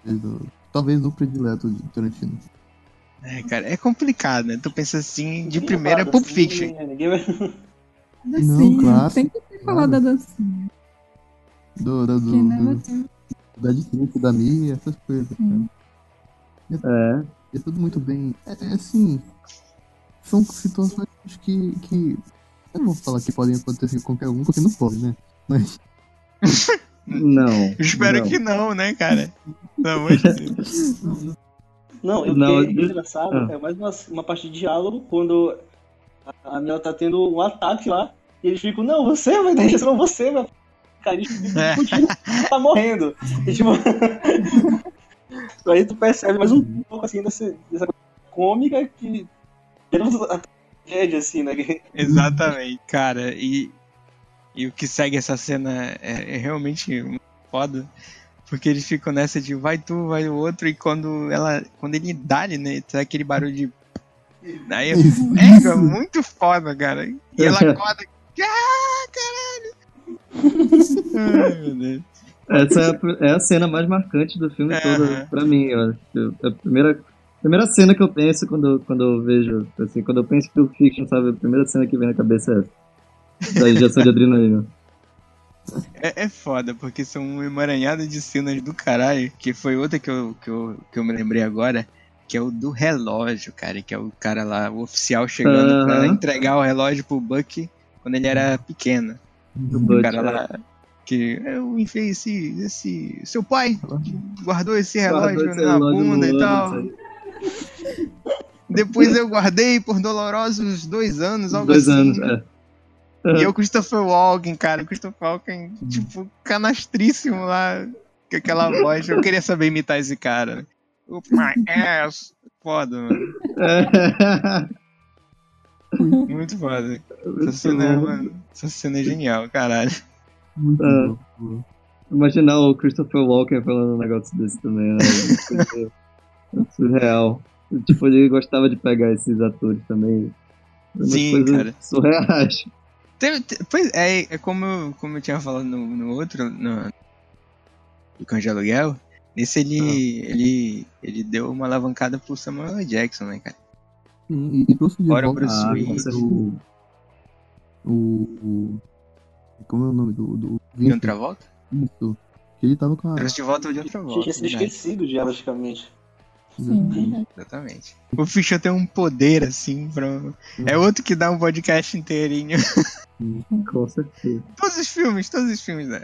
S3: do- Talvez o predileto de Tarantino.
S1: É, cara, é complicado, né? Tu pensa assim, de
S4: Ninguém
S1: primeira é Pulp
S4: assim,
S1: Fiction.
S4: ninguém- ninguém vai-
S5: dancinha.
S3: clássico,
S5: Tem que ter falado da dancinha.
S3: Do, do, do,
S5: Que never
S3: do, da Disney, da Mia, essas coisas.
S5: Hum.
S2: É.
S3: É tudo muito bem. É, é assim. São situações que, que. Eu não vou falar que podem acontecer com qualquer um, porque não pode, né? Mas. (laughs)
S2: Não.
S1: Eu espero
S2: não.
S1: que não, né, cara? Pelo amor de Deus.
S4: Não, eu
S2: Não,
S4: que é
S2: eu-
S4: engraçado,
S2: Ah.
S4: é mais uma, uma parte de diálogo quando a, a Mel tá tendo um ataque lá, e eles ficam, não, você vai dar isso, não, você vai. Cara, eles ficam discutindo, tá morrendo. E, tipo, (laughs) aí tu percebe mais um pouco assim dessa, dessa coisa cômica que. Temos a tragédia, assim, né?
S1: Exatamente, cara. E, e o que segue essa cena é, é realmente foda. Porque eles ficam nessa de vai tu, vai o outro, e quando ela. Quando ele dá né? Sai aquele barulho de. Aí é mega, muito foda, cara. E ela (laughs) acorda. Ah, caralho! Ai, meu Deus.
S2: Essa é a, é a cena mais marcante do filme todo,
S1: Aham.
S2: pra mim, É a primeira, primeira cena que eu penso quando, quando eu vejo, assim, quando eu penso em Pulp Fiction, sabe? A primeira cena que vem na cabeça é essa. Da injeção de adrenalina.
S1: É, é foda, porque são um emaranhado de cenas do caralho, que foi outra que eu, que, eu, que eu me lembrei agora, que é o do relógio, cara, que é o cara lá, o oficial chegando pra
S2: Aham.
S1: entregar o relógio pro Buck quando ele era pequeno.
S2: Do
S1: O
S2: Butch,
S1: cara lá, que eu enfiei esse, esse... Seu pai guardou esse
S2: Guardou
S1: relógio
S2: esse
S1: na
S2: relógio
S1: bunda e tal. Depois eu guardei por dolorosos dois anos, algo
S2: Dois
S1: assim.
S2: anos, é.
S1: E eu, Christopher Walken, cara, o Christopher Walken, tipo, canastríssimo lá, com aquela voz. Eu queria saber imitar esse cara. Up my ass. Foda, mano. (laughs) Muito foda. Essa cena, é, mano, essa cena é genial, caralho.
S3: Muito
S2: Ah.
S3: bom.
S2: Imaginar o Christopher Walken falando um negócio desse também, né? É (laughs) surreal. Tipo, ele gostava de pegar esses atores também.
S1: Sim, cara.
S2: Surreais.
S1: Tem- pois é, é como, eu- como eu tinha falado no, no outro, no, do Cão de Aluguel. Nesse ele, ele, ele deu uma alavancada pro Samuel. Jackson, né, cara?
S3: E, e trouxe de
S1: Fora
S3: volta
S1: Bruce
S2: Ah,
S1: Willis.
S3: o, o, o- Como é o nome do. do
S1: De
S3: Vincent,
S1: outra volta?
S3: Isso. Que ele tava com a.
S1: Trouxe de volta de outra volta.
S4: Tinha sido esquecido já, praticamente.
S5: Sim, verdade.
S1: Exatamente. O Fischer tem um poder, assim, pra... É outro que dá um podcast inteirinho. (laughs)
S2: Com certeza.
S1: todos os filmes, todos os filmes, né?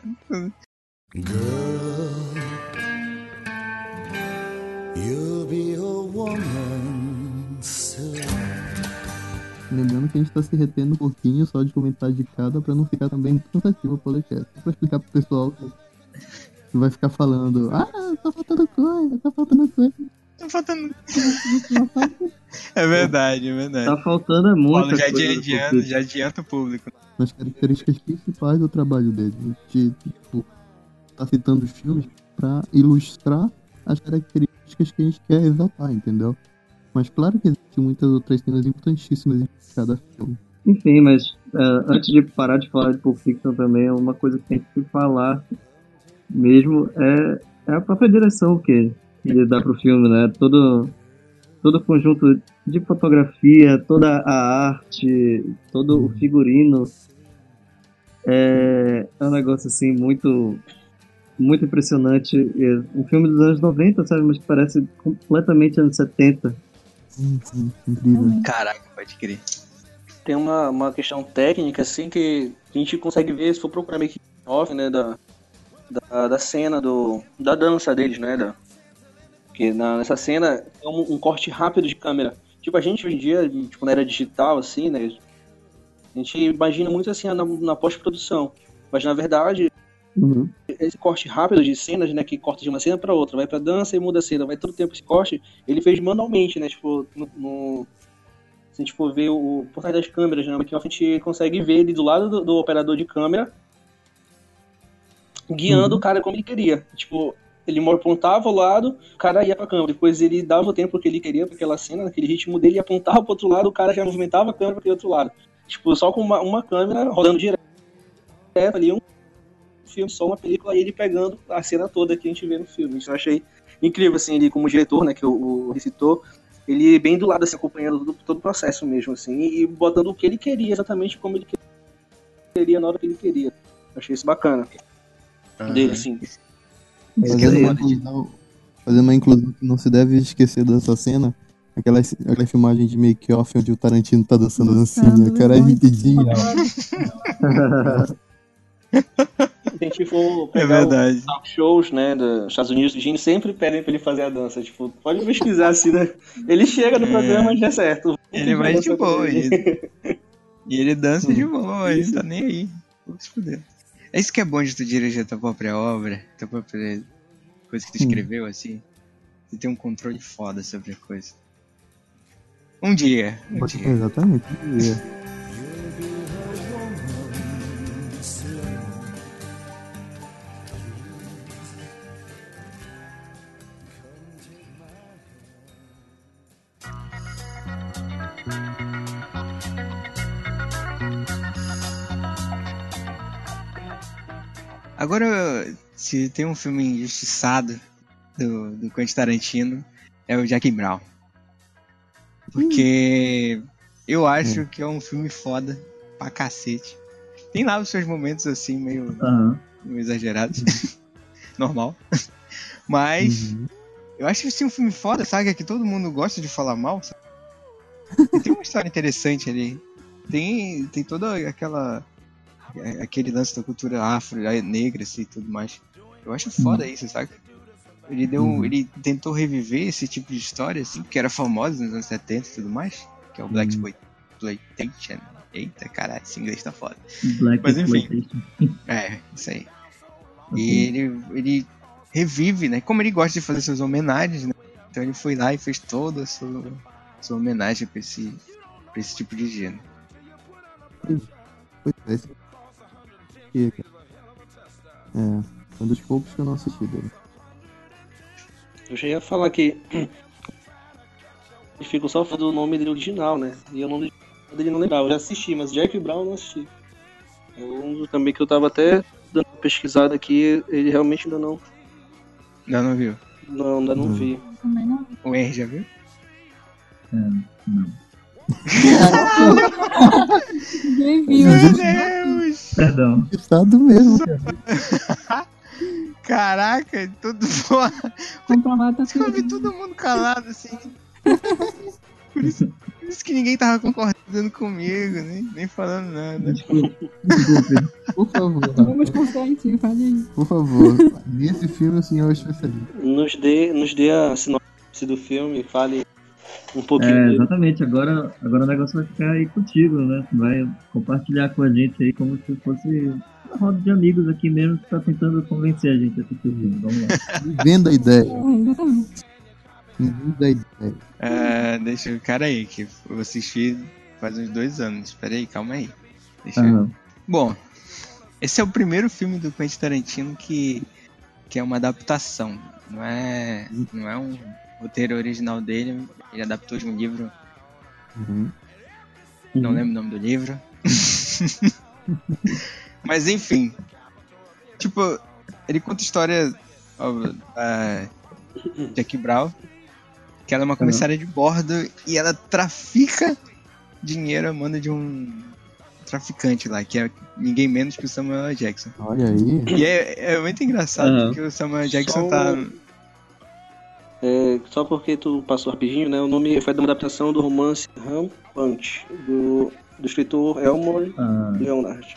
S7: You'll be a woman soon.
S3: Lembrando que a gente tá se retendo um pouquinho só de comentar de cada pra não ficar também cansativo o podcast. Pra explicar pro pessoal que que vai ficar falando, ah, tá faltando coisa, tá faltando coisa.
S1: Tá faltando. É verdade, é verdade.
S2: Tá faltando é
S1: Paulo
S2: muita
S1: já adianta, já adianta o público.
S3: nas características principais do trabalho dele. A gente tipo, tá citando os filmes pra ilustrar as características que a gente quer exaltar, entendeu? Mas claro que existem muitas outras cenas importantíssimas em cada filme.
S2: Enfim, mas é, antes de parar de falar de Pulp Fiction também, uma coisa que tem que falar mesmo é, é a própria direção que ele dá pro filme, né? Todo, todo o conjunto de fotografia, toda a arte, todo o figurino é, é um negócio assim muito muito impressionante. Um filme dos anos 90, sabe? Mas que parece completamente anos 70.
S3: Sim, sim, incrível.
S1: Caraca, pode crer.
S4: Tem uma, uma questão técnica, assim, que a gente consegue ver, se for procurar meio que off, né, da, da, da cena, do, da dança deles, né, da, porque na, nessa cena é um, um corte rápido de câmera. Tipo, a gente hoje em dia, tipo, na era digital, assim, né, a gente imagina muito assim na, na pós-produção. Mas, na verdade,
S2: Uhum.
S4: esse corte rápido de cenas, né, que corta de uma cena pra outra, vai pra dança e muda a cena, vai todo tempo esse corte, ele fez manualmente, né, tipo, no, no- se a gente for ver o por trás das câmeras, né, aqui a gente consegue ver ele do lado do, do operador de câmera, guiando o cara como ele queria, tipo, ele apontava ao lado, o cara ia pra câmera, depois ele dava o tempo que ele queria pra aquela cena, naquele ritmo dele, e apontava pro outro lado, o cara já movimentava a câmera pra aquele outro lado, tipo, só com uma, uma câmera rodando direto ali, um filme, só uma película, e ele pegando a cena toda que a gente vê no filme. Isso eu achei incrível, assim, ele como diretor, né, que o, o recitou, ele bem do lado, assim, acompanhando todo, todo o processo mesmo, assim, e botando o que ele queria, exatamente como ele queria, na hora que ele queria. Eu achei isso bacana dele, assim.
S3: Fazendo uma, inclusão, fazendo uma inclusão que não se deve esquecer dessa cena, aquela, aquela filmagem de make-off onde o Tarantino tá dançando dancinha. Cara, é genial.
S4: Se a gente (laughs) for
S1: É
S4: pegar
S1: verdade.
S4: os talk shows, né, dos Estados Unidos, a gente sempre pedem pra ele fazer a dança, tipo, pode pesquisar, assim, né? Ele chega no
S1: É.
S4: programa e já é certo.
S1: Ele vai de boa. (laughs) E, e ele dança de boa, ele tá nem aí. Vou se fuder. É isso que é bom de tu dirigir a tua própria obra, tua própria coisa que tu
S3: Hum.
S1: escreveu, assim. Tu tem um controle foda sobre a coisa. Um dia, um dia.
S3: Exatamente.
S1: Agora, se tem um filme injustiçado do, do Quentin Tarantino, é o Jack Brown. Porque eu acho que é um filme foda pra cacete. Tem lá os seus momentos assim, meio,
S2: Aham.
S1: meio exagerados. (laughs) Normal. Mas
S3: Uhum.
S1: eu acho que esse é um filme foda, sabe? Que todo mundo gosta de falar mal, sabe? E tem uma história interessante ali. Tem, tem toda aquela. é, aquele lance da cultura afro, é, negra assim, e tudo mais. Eu acho foda isso, sabe? Ele deu.
S3: Uhum.
S1: Ele tentou reviver esse tipo de história, assim, que era famosa nos anos 70 e tudo mais. Que é o Black
S3: Uhum.
S1: Exploitation. Eita, caralho, esse inglês tá foda.
S2: Black
S1: Mas enfim. (laughs) É, isso aí. E ele, ele revive, né? Como ele gosta de fazer suas homenagens, né? Então ele foi lá e fez toda a sua, sua homenagem pra esse, pra esse tipo de gênero.
S3: Pois é, cara. É, foi um dos poucos que eu não assisti dele.
S4: Eu já ia falar que. (clears throat) Ficam só falando o nome dele original, né? E o nome dele não lembrava. Eu já assisti, mas Jack Brown eu não assisti. É um também que eu tava até dando uma pesquisada aqui, ele realmente ainda não.
S1: Não, não viu?
S4: Não, ainda não
S3: Hum.
S4: vi.
S5: Também não.
S1: O R já viu?
S2: Não. (laughs)
S5: Ninguém viu.
S1: Meu Deus!
S2: Perdão.
S3: Estado mesmo. (laughs)
S1: Caraca, tudo (laughs)
S5: tá
S1: Eu vi todo mundo calado assim. Por isso, por isso que ninguém tava concordando comigo, nem, nem falando nada.
S2: Desculpe. (laughs)
S3: Por favor,
S5: Vamos consentir, fale aí.
S3: por favor. Nesse filme o senhor é especialista.
S4: Nos dê, nos dê a sinopse do filme, fale um pouquinho
S2: É, exatamente. Agora, agora o negócio vai ficar aí contigo, né? Vai compartilhar com a gente aí como se fosse uma roda de amigos aqui mesmo que tá tentando convencer a gente a assistir o filme. Vamos lá.
S3: Venda a ideia.
S5: É.
S3: Venda a ideia.
S1: Ah, deixa eu. Cara aí, que eu assisti faz uns dois anos. Espera aí, calma aí. Deixa eu... Bom, esse é o primeiro filme do Quentin Tarantino que, que é uma adaptação. Não é, não é um roteiro original dele. Ele adaptou de um livro.
S3: Uhum.
S1: Não lembro o nome do livro. (laughs) Mas enfim. Tipo, ele conta a história ó, da Jackie Brown. Que ela é uma comissária de bordo e ela trafica dinheiro a manda de um traficante lá, que é ninguém menos que o Samuel L. Jackson.
S3: Olha aí.
S1: E é, é muito engraçado porque o Samuel. Jackson
S4: Só
S1: tá.
S4: É, só porque tu passou rapidinho, né? O nome foi de uma adaptação do romance Rampant, do, do escritor Elmore
S2: Ah,
S4: Leonard.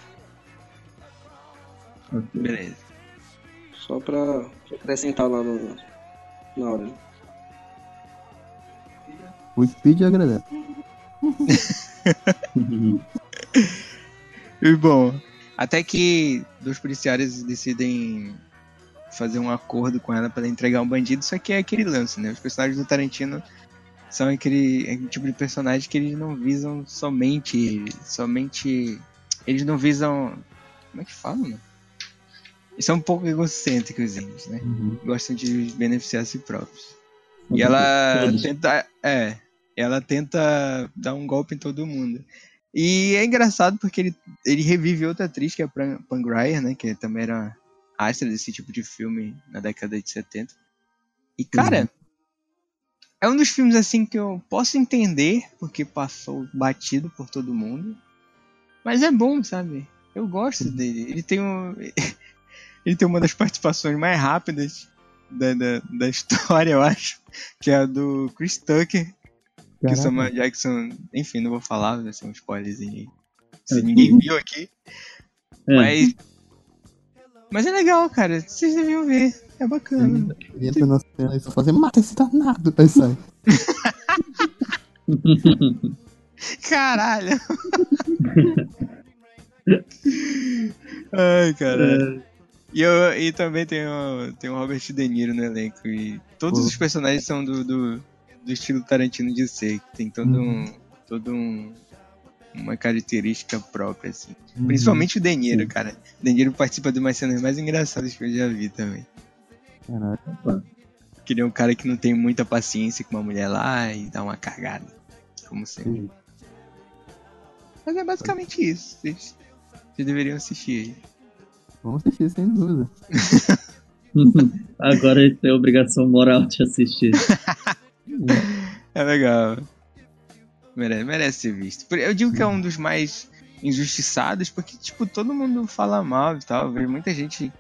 S1: Beleza.
S4: Só pra acrescentar lá no, na hora.
S3: O Wikipedia agradece. (laughs)
S1: E bom, até que dois policiais decidem fazer um acordo com ela para entregar um bandido, só que é aquele lance, né? Os personagens do Tarantino são aquele, aquele tipo de personagem que eles não visam somente. Somente. Eles não visam. Como é que fala, mano? São um pouco egocêntricos, né?
S3: Uhum.
S1: Gostam de beneficiar a si próprios. E ela tenta. É. Ela tenta dar um golpe em todo mundo. E é engraçado porque ele, ele revive outra atriz, que é a Pam Pam Grier, né? Que também era astra desse tipo de filme na década de 70. E, cara, é um dos filmes assim que eu posso entender porque passou batido por todo mundo. Mas é bom, sabe? Eu gosto dele. Ele tem um. (laughs) Ele tem uma das participações mais rápidas da, da, da (laughs) história, eu acho. Que é a do Chris Tucker. Que o
S3: Caraca.
S1: Samuel Jackson. Enfim, não vou falar, vai ser um spoilerzinho. Se
S2: É.
S1: ninguém viu aqui.
S2: É,
S1: Mas. Mas é legal, cara. Vocês deviam ver. É bacana.
S3: Ele entra na cena e só faz mata esse danado. Aí sai. (laughs)
S1: Caralho! (laughs) Ai, caralho.
S2: é,
S1: E, eu, e também tem o, tem o Robert De Niro no elenco. E todos
S3: Pô.
S1: os personagens são do, do, do estilo Tarantino de ser. que Tem todo um. Todo um. Uma característica própria, assim. Principalmente o De Niro, cara. O De Niro participa de umas cenas mais engraçadas que eu já vi também.
S3: Caraca.
S2: opa.
S1: Que ele é um cara que não tem muita paciência com uma mulher lá e dá uma cagada. Como sempre.
S3: Sim.
S1: Mas é basicamente isso. Vocês, vocês deveriam assistir.
S3: Vamos assistir, sem dúvida. (laughs)
S2: Agora a gente tem a obrigação moral de assistir.
S1: É legal. Merece, merece ser visto. Eu digo que é um dos mais injustiçados, porque, tipo, todo mundo fala mal e tal. Eu vejo muita gente,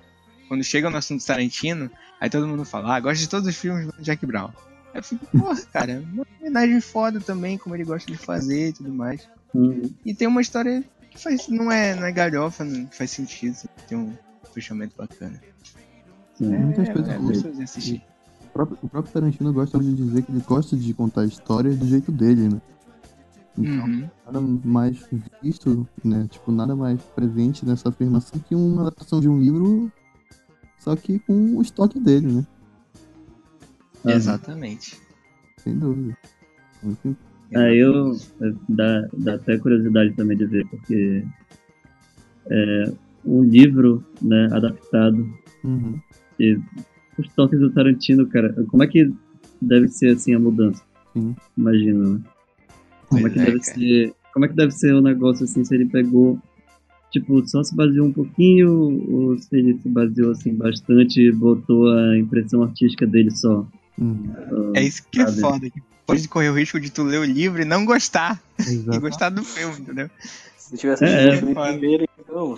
S1: quando chega no assunto Tarantino, aí todo mundo fala, ah, gosto de todos os filmes do Jack Brown. Eu fico, porra, cara, uma homenagem foda também, como ele gosta de fazer e tudo mais.
S2: Uhum.
S1: E tem uma história faz, não, é, não é galhofa, não faz sentido, tem um fechamento bacana.
S2: Sim.
S3: Muitas
S1: é,
S3: coisas
S1: é assistir.
S3: O próprio, o próprio Tarantino gosta de dizer que ele gosta de contar histórias do jeito dele, né? Então,
S1: Uhum.
S3: nada mais visto, né? Tipo, nada mais presente nessa afirmação que uma adaptação de um livro, só que com o estoque dele, né?
S1: Exatamente.
S3: Sem dúvida. Muito
S2: Aí eu dá, dá até curiosidade também de ver, porque é um livro, né, adaptado,
S3: Uhum.
S2: e os toques do Tarantino, cara, como é que deve ser assim a mudança?
S3: Sim.
S2: Imagina, né? Como é que
S1: é,
S2: deve
S1: cara.
S2: ser. Como é que deve ser o negócio assim, se ele pegou. Tipo, só se baseou um pouquinho, ou se ele se baseou assim bastante e botou a impressão artística dele só.
S3: Uhum.
S2: Ah,
S1: É isso que é
S2: sabe?
S1: foda. Que pode correr o risco de tu ler o livro e não gostar. (laughs) E
S3: Exato.
S1: gostar do filme, entendeu?
S4: Se tivesse
S2: É,
S4: assistido
S1: é.
S4: o primeiro, então.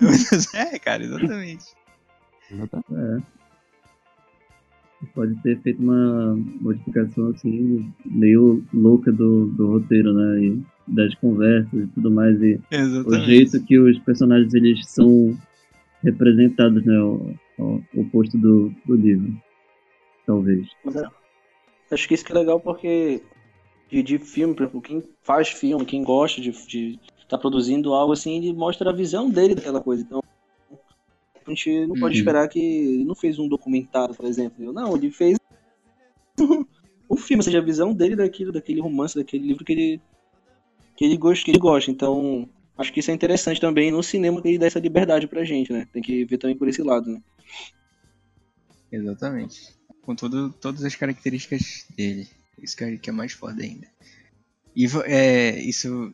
S4: (laughs)
S1: é, cara, exatamente.
S3: Exatamente.
S2: É. Pode ter feito uma modificação assim, meio louca do, do roteiro, né? E das conversas e tudo mais. E o
S1: Exatamente.
S2: jeito que os personagens eles são representados, né? O, o oposto do, do livro. Talvez.
S4: É, acho que isso que é legal porque de, de filme, por exemplo, quem faz filme, quem gosta de estar produzindo algo assim, ele mostra a visão dele daquela coisa. Então, a gente não pode
S1: Uhum.
S4: esperar que ele não fez um documentário, por exemplo. Não, ele fez (laughs) um filme, ou seja, a visão dele daquilo, daquele romance, daquele livro que ele que ele gosta, que ele gosta. Então, acho que isso é interessante também no cinema que ele dá essa liberdade pra gente, né? Tem que ver também por esse lado, né?
S1: Exatamente. Com todo, todas as características dele. Isso que é, que é mais foda ainda. E é, isso,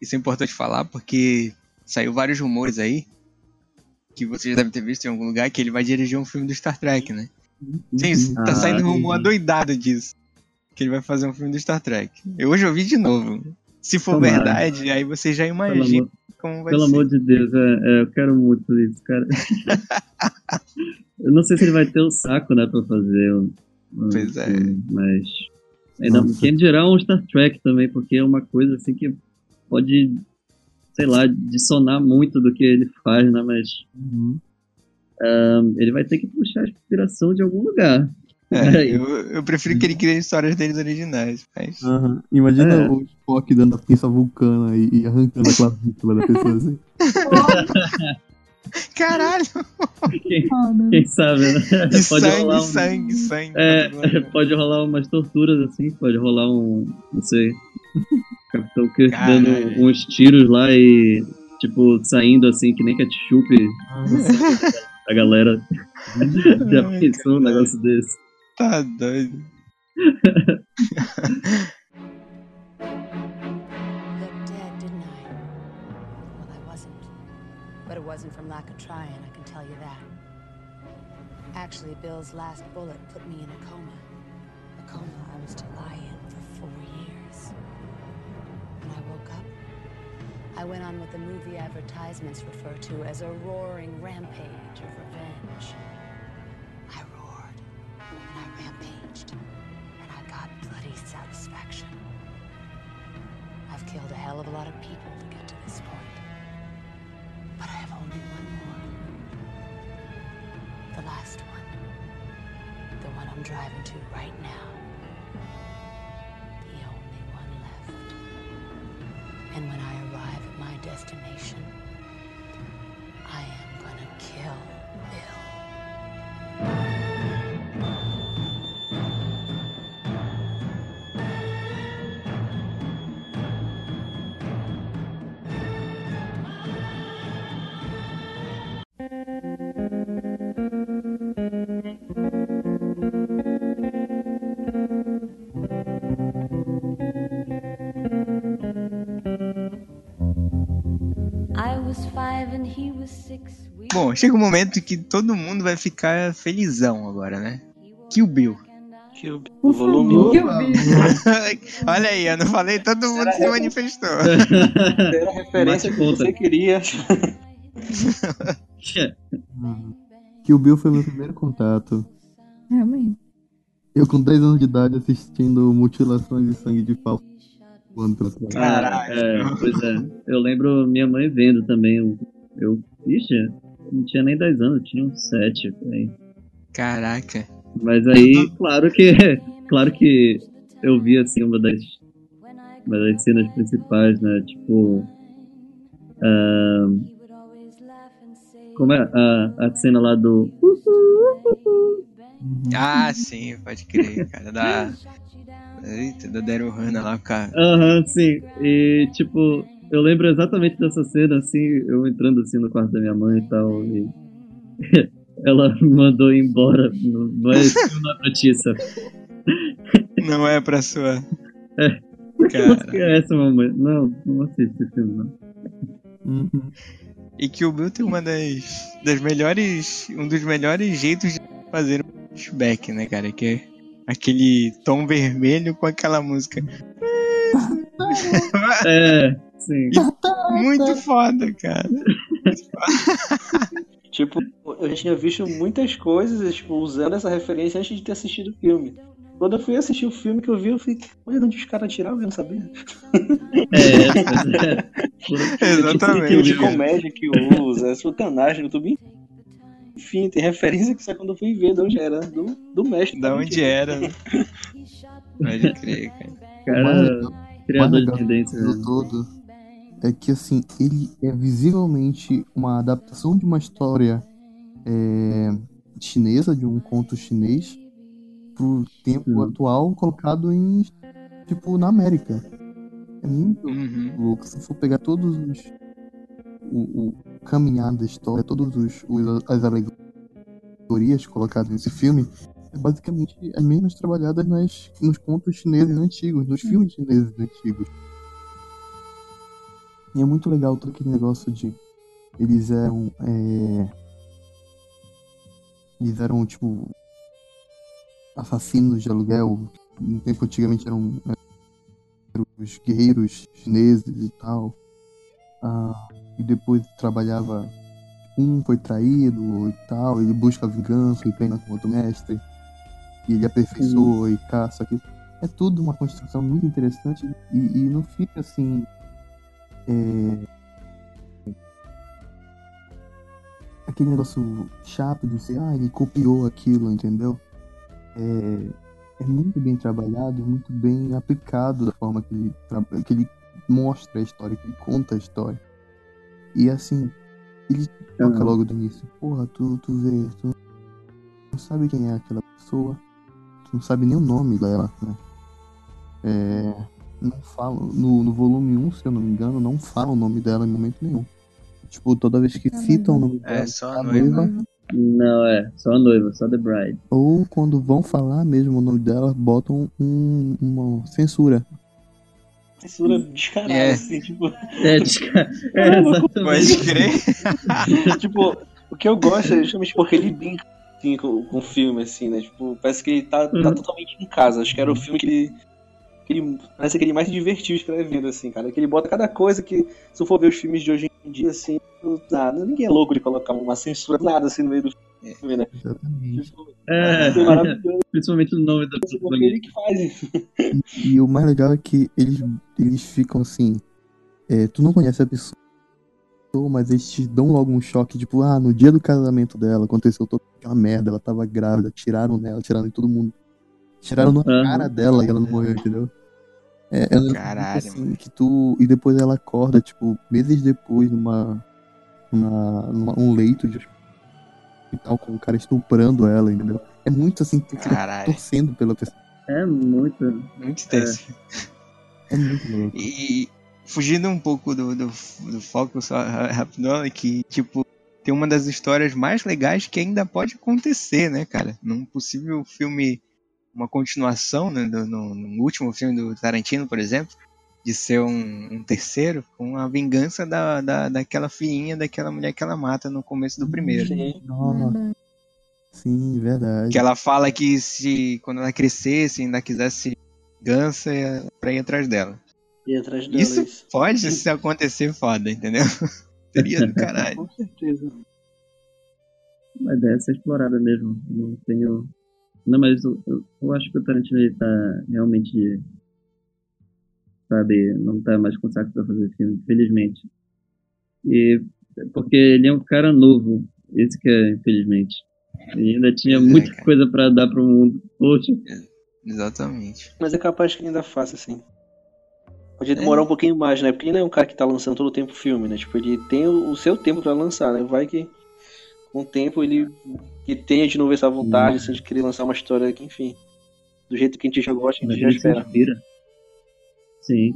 S1: isso é importante falar porque saiu vários rumores aí que vocês já devem ter visto em algum lugar que ele vai dirigir um filme do Star Trek, né? Sim, isso tá
S2: Ah,
S1: saindo rumor
S2: sim.
S1: adoidado disso. Que ele vai fazer um filme do Star Trek. Eu hoje ouvi de novo. Se for
S2: Tomara.
S1: verdade, aí você já
S2: Pelo
S1: imagina
S2: amor,
S1: como vai
S2: pelo
S1: ser.
S2: amor de Deus, é, é, eu quero muito isso, cara. (laughs) eu não sei se ele vai ter o saco, né, pra fazer um, um
S1: Pois é.
S2: mas. Ainda, quem dirá um Star Trek também, porque é uma coisa assim que pode, sei lá, dissonar muito do que ele faz, né, mas
S3: Uhum.
S2: hum, ele vai ter que puxar a inspiração de algum lugar.
S1: É, eu, eu prefiro que ele crie histórias deles originais. Mas...
S3: Aham. Imagina
S2: É.
S3: o Spock dando a pinça vulcana e, e arrancando a clavícula da pessoa assim. (laughs)
S1: Caralho!
S2: Quem,
S5: Foda.
S2: quem sabe, né?
S1: E
S2: pode
S1: sangue,
S2: rolar um,
S1: sangue, sangue.
S2: É, pode rolar umas torturas assim, pode rolar um. Não sei. Capitão Kirk
S1: Caralho.
S2: dando uns tiros lá e, tipo, saindo assim, que nem ketchup (laughs) a galera. (laughs) Já pensou um negócio desse?
S1: Tá doido.
S8: But it wasn't from lack of trying, I can tell you that. Actually, Bill's last bullet put me in a coma. A coma I was to lie in for four years. When I woke up, I went on what the movie advertisements refer to as a roaring rampage of revenge. Rampaged, and I got bloody satisfaction. I've killed a hell of a lot of people to get to this point. But I have only one more. The last one. The one I'm driving to right now. The only one left. And when I arrive at my destination, I am gonna kill Bill.
S1: Bom, chega um momento que todo mundo vai ficar felizão agora, né? Kill Bill.
S4: Kill Bill, o volume 1.
S5: Eu vi.
S1: Olha aí, eu não falei, todo mundo se manifestou. (laughs)
S4: Era a referência que você queria. (laughs)
S3: Que o Bill foi meu primeiro contato.
S5: Realmente.
S3: Eu com 10 anos de idade assistindo mutilações de sangue de tela.
S1: Caralho.
S2: É, pois é. Eu lembro minha mãe vendo também. Eu, ixi, não tinha nem 10 anos, eu tinha uns 7 por aí.
S1: Caraca.
S2: Mas aí, claro que. (laughs) Claro que eu vi assim uma das, uma das cenas principais, né? Tipo. ahn, como é? A, a cena lá do.
S1: Ah, sim, pode crer, cara. Da. Eita, da Daryl Hannah lá, cara.
S2: Aham, sim. E tipo, eu lembro exatamente dessa cena, assim, eu entrando assim no quarto da minha mãe e tal. E (laughs) ela me mandou ir embora. Não não é é pra ti, sabe?
S1: Não é pra sua.
S2: É. Que
S1: Cara.
S2: música é essa, mamãe? Não, não assiste esse filme, não.
S3: Uhum.
S1: E que o Bill tem uma das, das melhores. Um dos melhores jeitos de fazer um flashback, né, cara? Que é aquele tom vermelho com aquela música.
S2: É, (laughs) sim.
S1: Muito foda, cara. (laughs)
S4: Tipo, eu já tinha visto muitas coisas, tipo, usando essa referência antes de ter assistido o filme. Quando eu fui assistir o filme que eu vi, eu fiquei, olha de onde os caras tiraram, eu não sabia.
S2: É, é. Por- (laughs)
S1: Exatamente.
S4: Tipo de comédia que usa, é sacanagem no YouTube. Enfim, tem referência que só quando eu fui ver de onde era, do, do mestre.
S1: Da onde era. né? (laughs) Pode crer, cara.
S2: Cara, criador de tendência. né?
S3: todo é que assim ele é visivelmente uma adaptação de uma história é, chinesa de um conto chinês pro tempo
S2: Hum.
S3: atual colocado em tipo na América é muito
S1: Uhum.
S3: louco se for pegar todos os o, o caminhar da história todos os, os as alegorias colocadas nesse filme é basicamente as mesmas trabalhadas nas, nos contos chineses antigos, nos filmes chineses antigos. E é muito legal todo aquele negócio de. Eles eram. é, eles eram, tipo. assassinos de aluguel. No tempo antigamente eram. eram os guerreiros chineses e tal. Ah, e depois trabalhava. Um foi traído e tal, ele busca vingança e treina com outro mestre. E ele aperfeiçoa e caça aquilo. É tudo uma construção muito interessante e, e não fica assim. É, Aquele negócio chato de ser, ah, ele copiou aquilo, entendeu? É, é muito bem trabalhado, muito bem aplicado da forma que ele, que ele mostra a história, que ele conta a história. E assim, ele toca logo do início. Porra, tu, tu vê, tu não sabe quem é aquela pessoa, tu não sabe nem o nome dela, né? É, não fala, no, no volume 1, se eu não me engano, não fala o nome dela em momento nenhum. Tipo, toda vez que
S5: Tá
S3: citam o nome dela,
S1: É só a noiva.
S3: noiva,
S2: Não, é, só a noiva, só The Bride.
S3: ou quando vão falar mesmo o nome dela, botam um- uma censura.
S4: Censura descarada,
S1: É.
S4: assim, tipo.
S2: É, desca- (laughs) é.
S1: Pode crer. (laughs)
S4: tipo, o que eu gosto é justamente porque ele brinca assim, com, com o filme, assim, né? Tipo, parece que ele tá, tá
S2: Uhum.
S4: totalmente em casa. Acho que era o filme que ele. Que ele parece que ele mais se divertiu escrevendo, assim, cara. Que ele bota cada coisa que, se eu for ver os filmes de hoje em dia, assim, nada, ninguém é louco de colocar uma censura, nada assim no meio do filme, né?
S3: Exatamente.
S4: Tipo,
S2: É,
S4: é maravilhoso,
S2: principalmente o nome da
S4: porque ele que faz isso.
S3: E o mais legal é que eles, eles ficam assim. é, tu não conhece a pessoa, mas eles te dão logo um choque, tipo, ah, no dia do casamento dela aconteceu toda aquela merda, ela tava grávida, tiraram nela, tiraram em todo mundo. Tiraram na cara dela e ela não morreu, entendeu? É, é negócio
S1: Caralho,
S3: assim, que tu. E depois ela acorda, tipo, meses depois, numa. numa, numa um leito de hospital com o cara estuprando ela, entendeu? É muito assim, tu
S1: Caralho.
S3: torcendo pela pessoa.
S2: É muito.
S1: Muito tenso.
S3: É muito louco.
S1: E fugindo um pouco do, do, do foco só ra- rapidão, é que, tipo, tem uma das histórias mais legais que ainda pode acontecer, né, cara? Num possível filme, uma continuação, né, do- no, no último filme do Tarantino, por exemplo, de ser um, um terceiro com a vingança da, da, daquela filhinha daquela mulher que ela mata no começo do primeiro.
S4: Sim.
S3: Nossa, sim, verdade.
S1: Que ela fala que se quando ela crescesse, ainda quisesse vingança, pra ir atrás dela.
S4: E atrás dela
S1: Isso
S4: isso.
S1: pode se acontecer foda, entendeu? (laughs) Seria do caralho.
S4: Com certeza.
S2: Uma ideia ser explorada mesmo. Não tenho. Não, mas eu, eu, eu acho que o Tarantino ele tá realmente. Sabe, não tá mais com saco pra fazer filme, infelizmente. E porque ele é um cara novo. Esse que é, infelizmente. Ele ainda tinha
S1: Pois é,
S2: muita
S1: cara.
S2: coisa pra dar pro mundo. Poxa.
S1: Exatamente.
S4: Mas é capaz que ainda faça, assim. Pode demorar um pouquinho mais, né? Porque ele não é um cara que tá lançando todo o tempo filme, né? Tipo, ele tem o, o seu tempo pra lançar, né? Vai que com o tempo ele que tenha de novo essa vontade, assim, de querer lançar uma história que, enfim, do jeito que a gente já gosta, a gente já espera.
S2: inspira. Sim.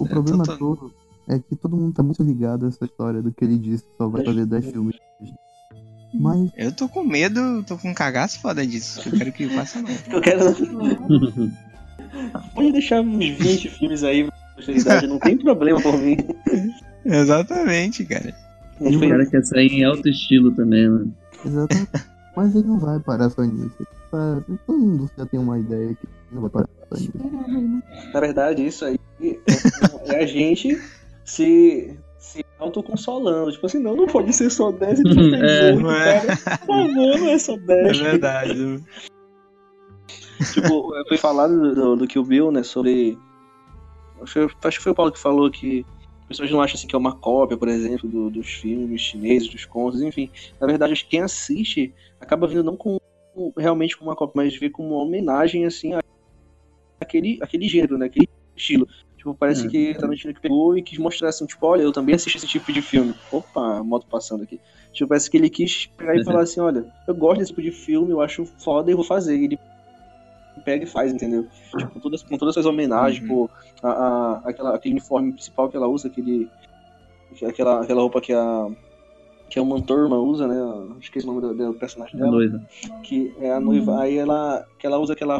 S3: O
S1: É,
S3: problema
S1: tô- tô-
S3: todo é que todo mundo tá muito ligado a essa história do que ele disse que só vai fazer 10 filmes. Mas
S1: Eu tô com medo, tô com um cagaço foda disso. Eu quero que faça (laughs) não.
S4: Eu quero. (laughs) Pode deixar uns 20 filmes aí não tem problema por mim.
S1: Exatamente, cara.
S4: Gente
S2: O
S4: foi-
S2: cara quer sair em alto estilo também, né?
S3: Exatamente. (laughs) Mas ele não vai parar só nisso. Tá- Todo mundo já tem uma ideia que ele não vai parar só nisso.
S4: Na verdade, isso aí é, é a gente se, se autoconsolando. Tipo assim, não, não pode ser só 10 e tu fez (laughs)
S2: É,
S4: 8,
S1: não é.
S4: cara. Por favor, não é só 10.
S1: verdade.
S4: Tipo, foi falado do, do, do Kill Bill, né, sobre... Acho, que- acho que foi o Paulo que falou que pessoas não acham assim, que é uma cópia, por exemplo, do- dos filmes chineses, dos contos, enfim. Na verdade, acho que quem assiste acaba vindo não com realmente como uma cópia, mas vê como uma homenagem, assim, àquele, àquele gênero, né, aquele estilo. Tipo, parece
S2: É.
S4: que Tarantino que pegou e quis mostrar assim, tipo, olha, eu também assisto esse tipo de filme. Opa, moto passando aqui. Tipo, parece que ele quis pegar e falar assim, olha, eu gosto desse tipo de filme, eu acho foda e vou fazer. E ele pega e faz, entendeu? Tipo, com todas, com todas essas homenagens,
S1: Uhum.
S4: pô, a, a- aquela, aquele uniforme principal que ela usa, aquele, aquela, aquela roupa que a que a Mantorma usa, né? Esqueci o nome do, do personagem dela
S2: noiva.
S4: que é a noiva, aí ela, que ela usa aquela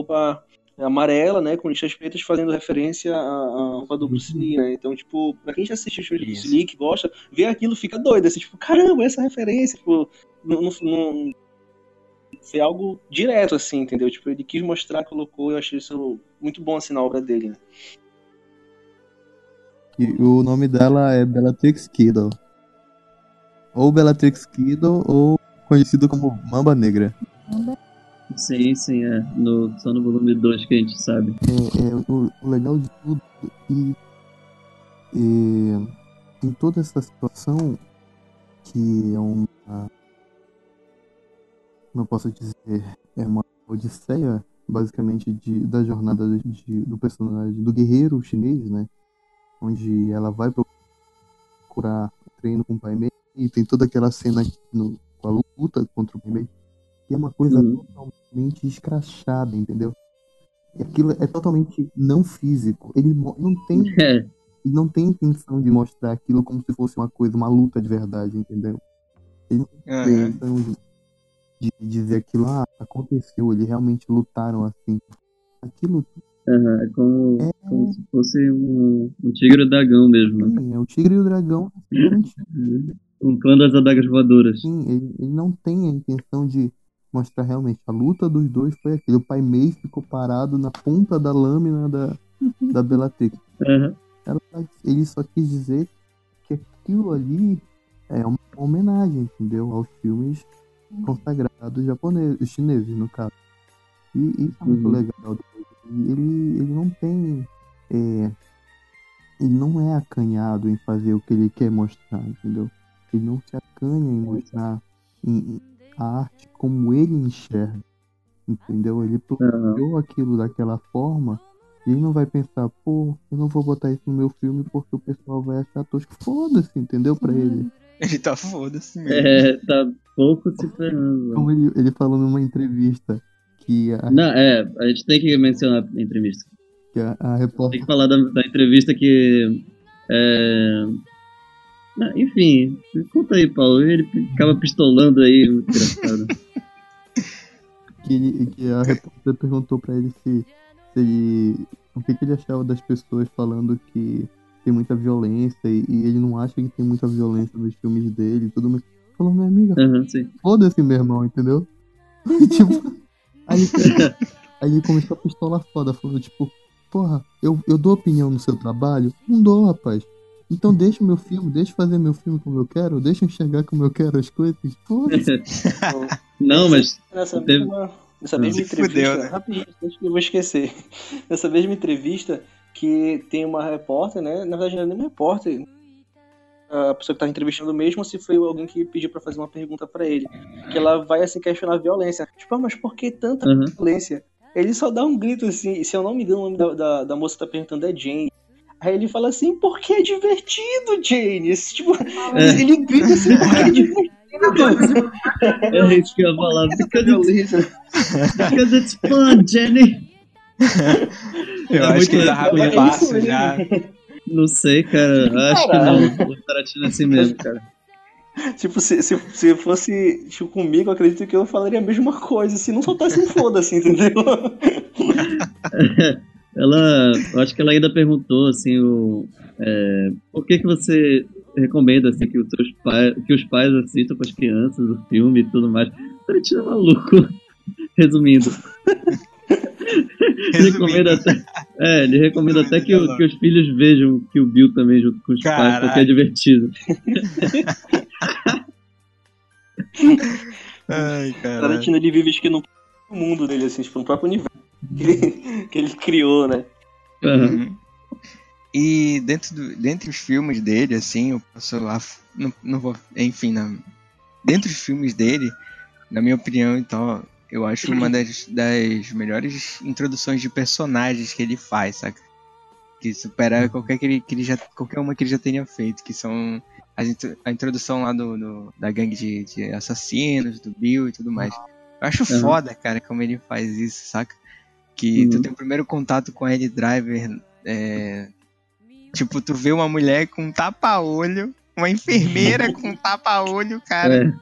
S4: roupa amarela, né, com listras pretas, fazendo referência à, à roupa do Bruce Lee, né, então, tipo, pra quem já assistiu os filmes do Bruce. Lee, que gosta, vê aquilo, fica doido, assim, tipo, caramba, essa referência, tipo, não, não, não- foi algo direto, assim, entendeu, tipo, ele quis mostrar, colocou, eu achei isso muito bom, assim, na obra dele, né.
S3: E o nome dela é Bellatrix Kiddo. Ou Bellatrix Kiddo, ou conhecido como Mamba Negra.
S2: Sim, sim, é. No, só no volume 2 que a gente sabe.
S3: É, é, o, o legal de tudo e, e em toda essa situação que é uma como eu posso dizer é uma odisseia basicamente de, da jornada de- do personagem do guerreiro chinês né onde ela vai procurar treino com o Pai Mei e tem toda aquela cena no, com a luta contra o Pai Mei que é uma coisa
S2: Uhum.
S3: totalmente escrachada entendeu e aquilo é totalmente não físico. Ele não tem, (laughs)
S2: É,
S3: ele não tem intenção de mostrar aquilo como se fosse uma coisa, uma luta de verdade, entendeu?
S1: Aham.
S3: Intenção de, de dizer aquilo, ah, aconteceu, eles realmente lutaram assim. Aquilo
S2: aham, é como,
S3: é,
S2: como se fosse um, um tigre e o dragão mesmo. né?
S3: sim, é o tigre e o dragão. simplesmente, (laughs)
S2: Um clã das adagas voadoras.
S3: Sim, ele, ele não tem a intenção de mostrar realmente a luta dos dois foi aquilo. O pai Mei ficou parado na ponta da lâmina da, da Bellatrix.
S2: Aham.
S3: Ela- ele só quis dizer que aquilo ali é uma homenagem, entendeu? Aos filmes consagrados japoneses, chineses, no caso. E isso é muito
S2: Uhum.
S3: legal. dele. Ele, ele não tem. é, ele não é acanhado em fazer o que ele quer mostrar, entendeu? Ele não se acanha em mostrar em- em a arte como ele enxerga, entendeu? Ele planejou aquilo daquela forma e ele não vai pensar, pô, eu não vou botar isso no meu filme porque o pessoal vai achar tosco. Foda-se, entendeu? Pra ele. (laughs)
S1: Ele tá foda-se mesmo.
S2: É, tá pouco se ferrando.
S3: Como ele, ele falou numa entrevista que a,
S2: Não, é, a gente tem que mencionar a entrevista.
S3: que a, a
S2: Tem
S3: repórter
S2: que falar da, da entrevista que. É... Ah, enfim, conta aí, Paulo. Ele ficava pistolando aí, muito engraçado. (laughs)
S3: que, ele- que a repórter perguntou pra ele se, se ele o que, que ele achava das pessoas falando que tem muita violência e, e ele não acha que tem muita violência nos filmes dele e tudo mais. Falou, minha amiga,
S2: sim.
S3: foda-se, meu irmão, entendeu? (laughs) E, tipo, aí, aí ele começou a pistola foda, falou, tipo, porra, eu, eu dou opinião no seu trabalho? Não dou, rapaz. Então deixa o meu filme, deixa eu fazer meu filme como eu quero, deixa eu enxergar como eu quero as coisas. Foda-se. (laughs)
S2: Não, mas
S4: Nessa mesma, nessa mesma entrevista,
S1: fudeu, né?
S4: rapidinho, eu vou esquecer. Nessa mesma entrevista que tem uma repórter, né? Na verdade não é nem uma repórter, a pessoa que tá entrevistando mesmo, se foi alguém que pediu pra fazer uma pergunta pra ele, que ela vai assim questionar a violência. Tipo, ah, mas por que tanta
S2: Uhum.
S4: violência? Ele só dá um grito assim, e se eu não me engano, o nome da, da, da moça que tá perguntando é Jane. Aí ele fala assim, porque é divertido, Jane. Esse, tipo,
S2: É.
S4: ele grita assim, porque é divertido. (laughs)
S2: é isso que eu ia falar. Because it's, because it's fun, Jenny. (laughs)
S1: Eu
S2: É
S1: acho que ele rápido
S4: isso
S1: passo
S4: mesmo.
S1: já.
S2: Não sei, cara. Acho que não. O Tarantino é assim mesmo, cara.
S4: Tipo, se, se, se fosse tipo, comigo, eu acredito que eu falaria a mesma coisa, se não soltasse um (laughs) foda-se, entendeu? (laughs)
S2: Ela, eu acho que ela ainda perguntou assim, o, é, por que que você recomenda assim que os seus pais, que os pais assistam com as crianças o filme e tudo mais? Tarantino é maluco. Resumindo, recomenda até, é, ele recomenda até que, o- que os filhos vejam que o Bill também junto com os pais, porque é divertido. (laughs)
S1: Ai, caralho.
S4: Tarantino ele vive acho que no mundo dele, assim, tipo, no próprio universo que ele, que ele criou, né?
S1: Uhum. E dentro do, dentre os filmes dele, assim, eu posso. af- Não, não vou. Enfim, na, dentro dos filmes dele, na minha opinião, então, eu acho uma das, das melhores introduções de personagens que ele faz, saca? Que supera qualquer, que ele, que ele já, qualquer uma que ele já tenha feito, que são a introdução lá do, do- da gangue de, de assassinos, do Bill e tudo mais. Eu acho
S2: Uhum.
S1: foda, cara, como ele faz isso, saca? Que tu
S2: Uhum.
S1: tem o primeiro contato com a Ed Driver, é, tipo, tu vê uma mulher com um tapa-olho, uma enfermeira (laughs) com um tapa-olho, cara,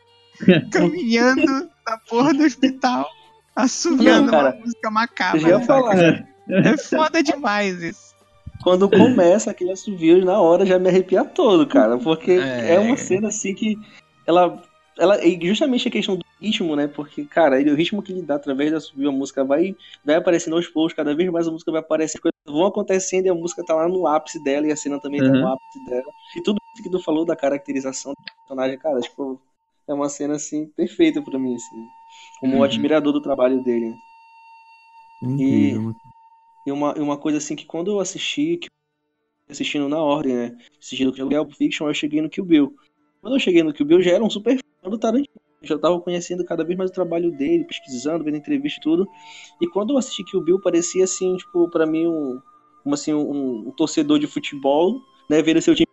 S2: É.
S1: caminhando na porra do hospital, assoviando uma música
S4: Eu
S1: macabra.
S4: já ia falar, né?
S1: É foda demais isso.
S4: Quando começa aquele assovio, na hora já me arrepia todo, cara. Porque
S1: É.
S4: é, uma cena assim que ela. ela e justamente a questão do ritmo, né? Porque, cara, ele, o ritmo que ele dá através da assovio, a música vai, vai aparecendo aos poucos, cada vez mais a música vai aparecendo, coisas vão acontecendo e a música tá lá no ápice dela e a cena também tá
S2: Uhum.
S4: no ápice dela. E tudo isso que tu falou da caracterização do personagem, cara, tipo, é uma cena assim perfeita pra mim, assim. Como um
S1: Uhum.
S4: admirador do trabalho dele.
S3: Incrível, mano.
S4: E uma, e uma coisa assim que quando eu assisti, que assistindo na ordem, né? Assistindo o Pulp Fiction, eu cheguei no Kill Bill. Quando eu cheguei no Kill Bill, já era um super fã do Tarantino. Eu já tava conhecendo cada vez mais o trabalho dele, pesquisando, vendo entrevista e tudo. E quando eu assisti Kill Bill, parecia assim, tipo, pra mim, um, um, assim, um, um torcedor de futebol, né? Vendo seu time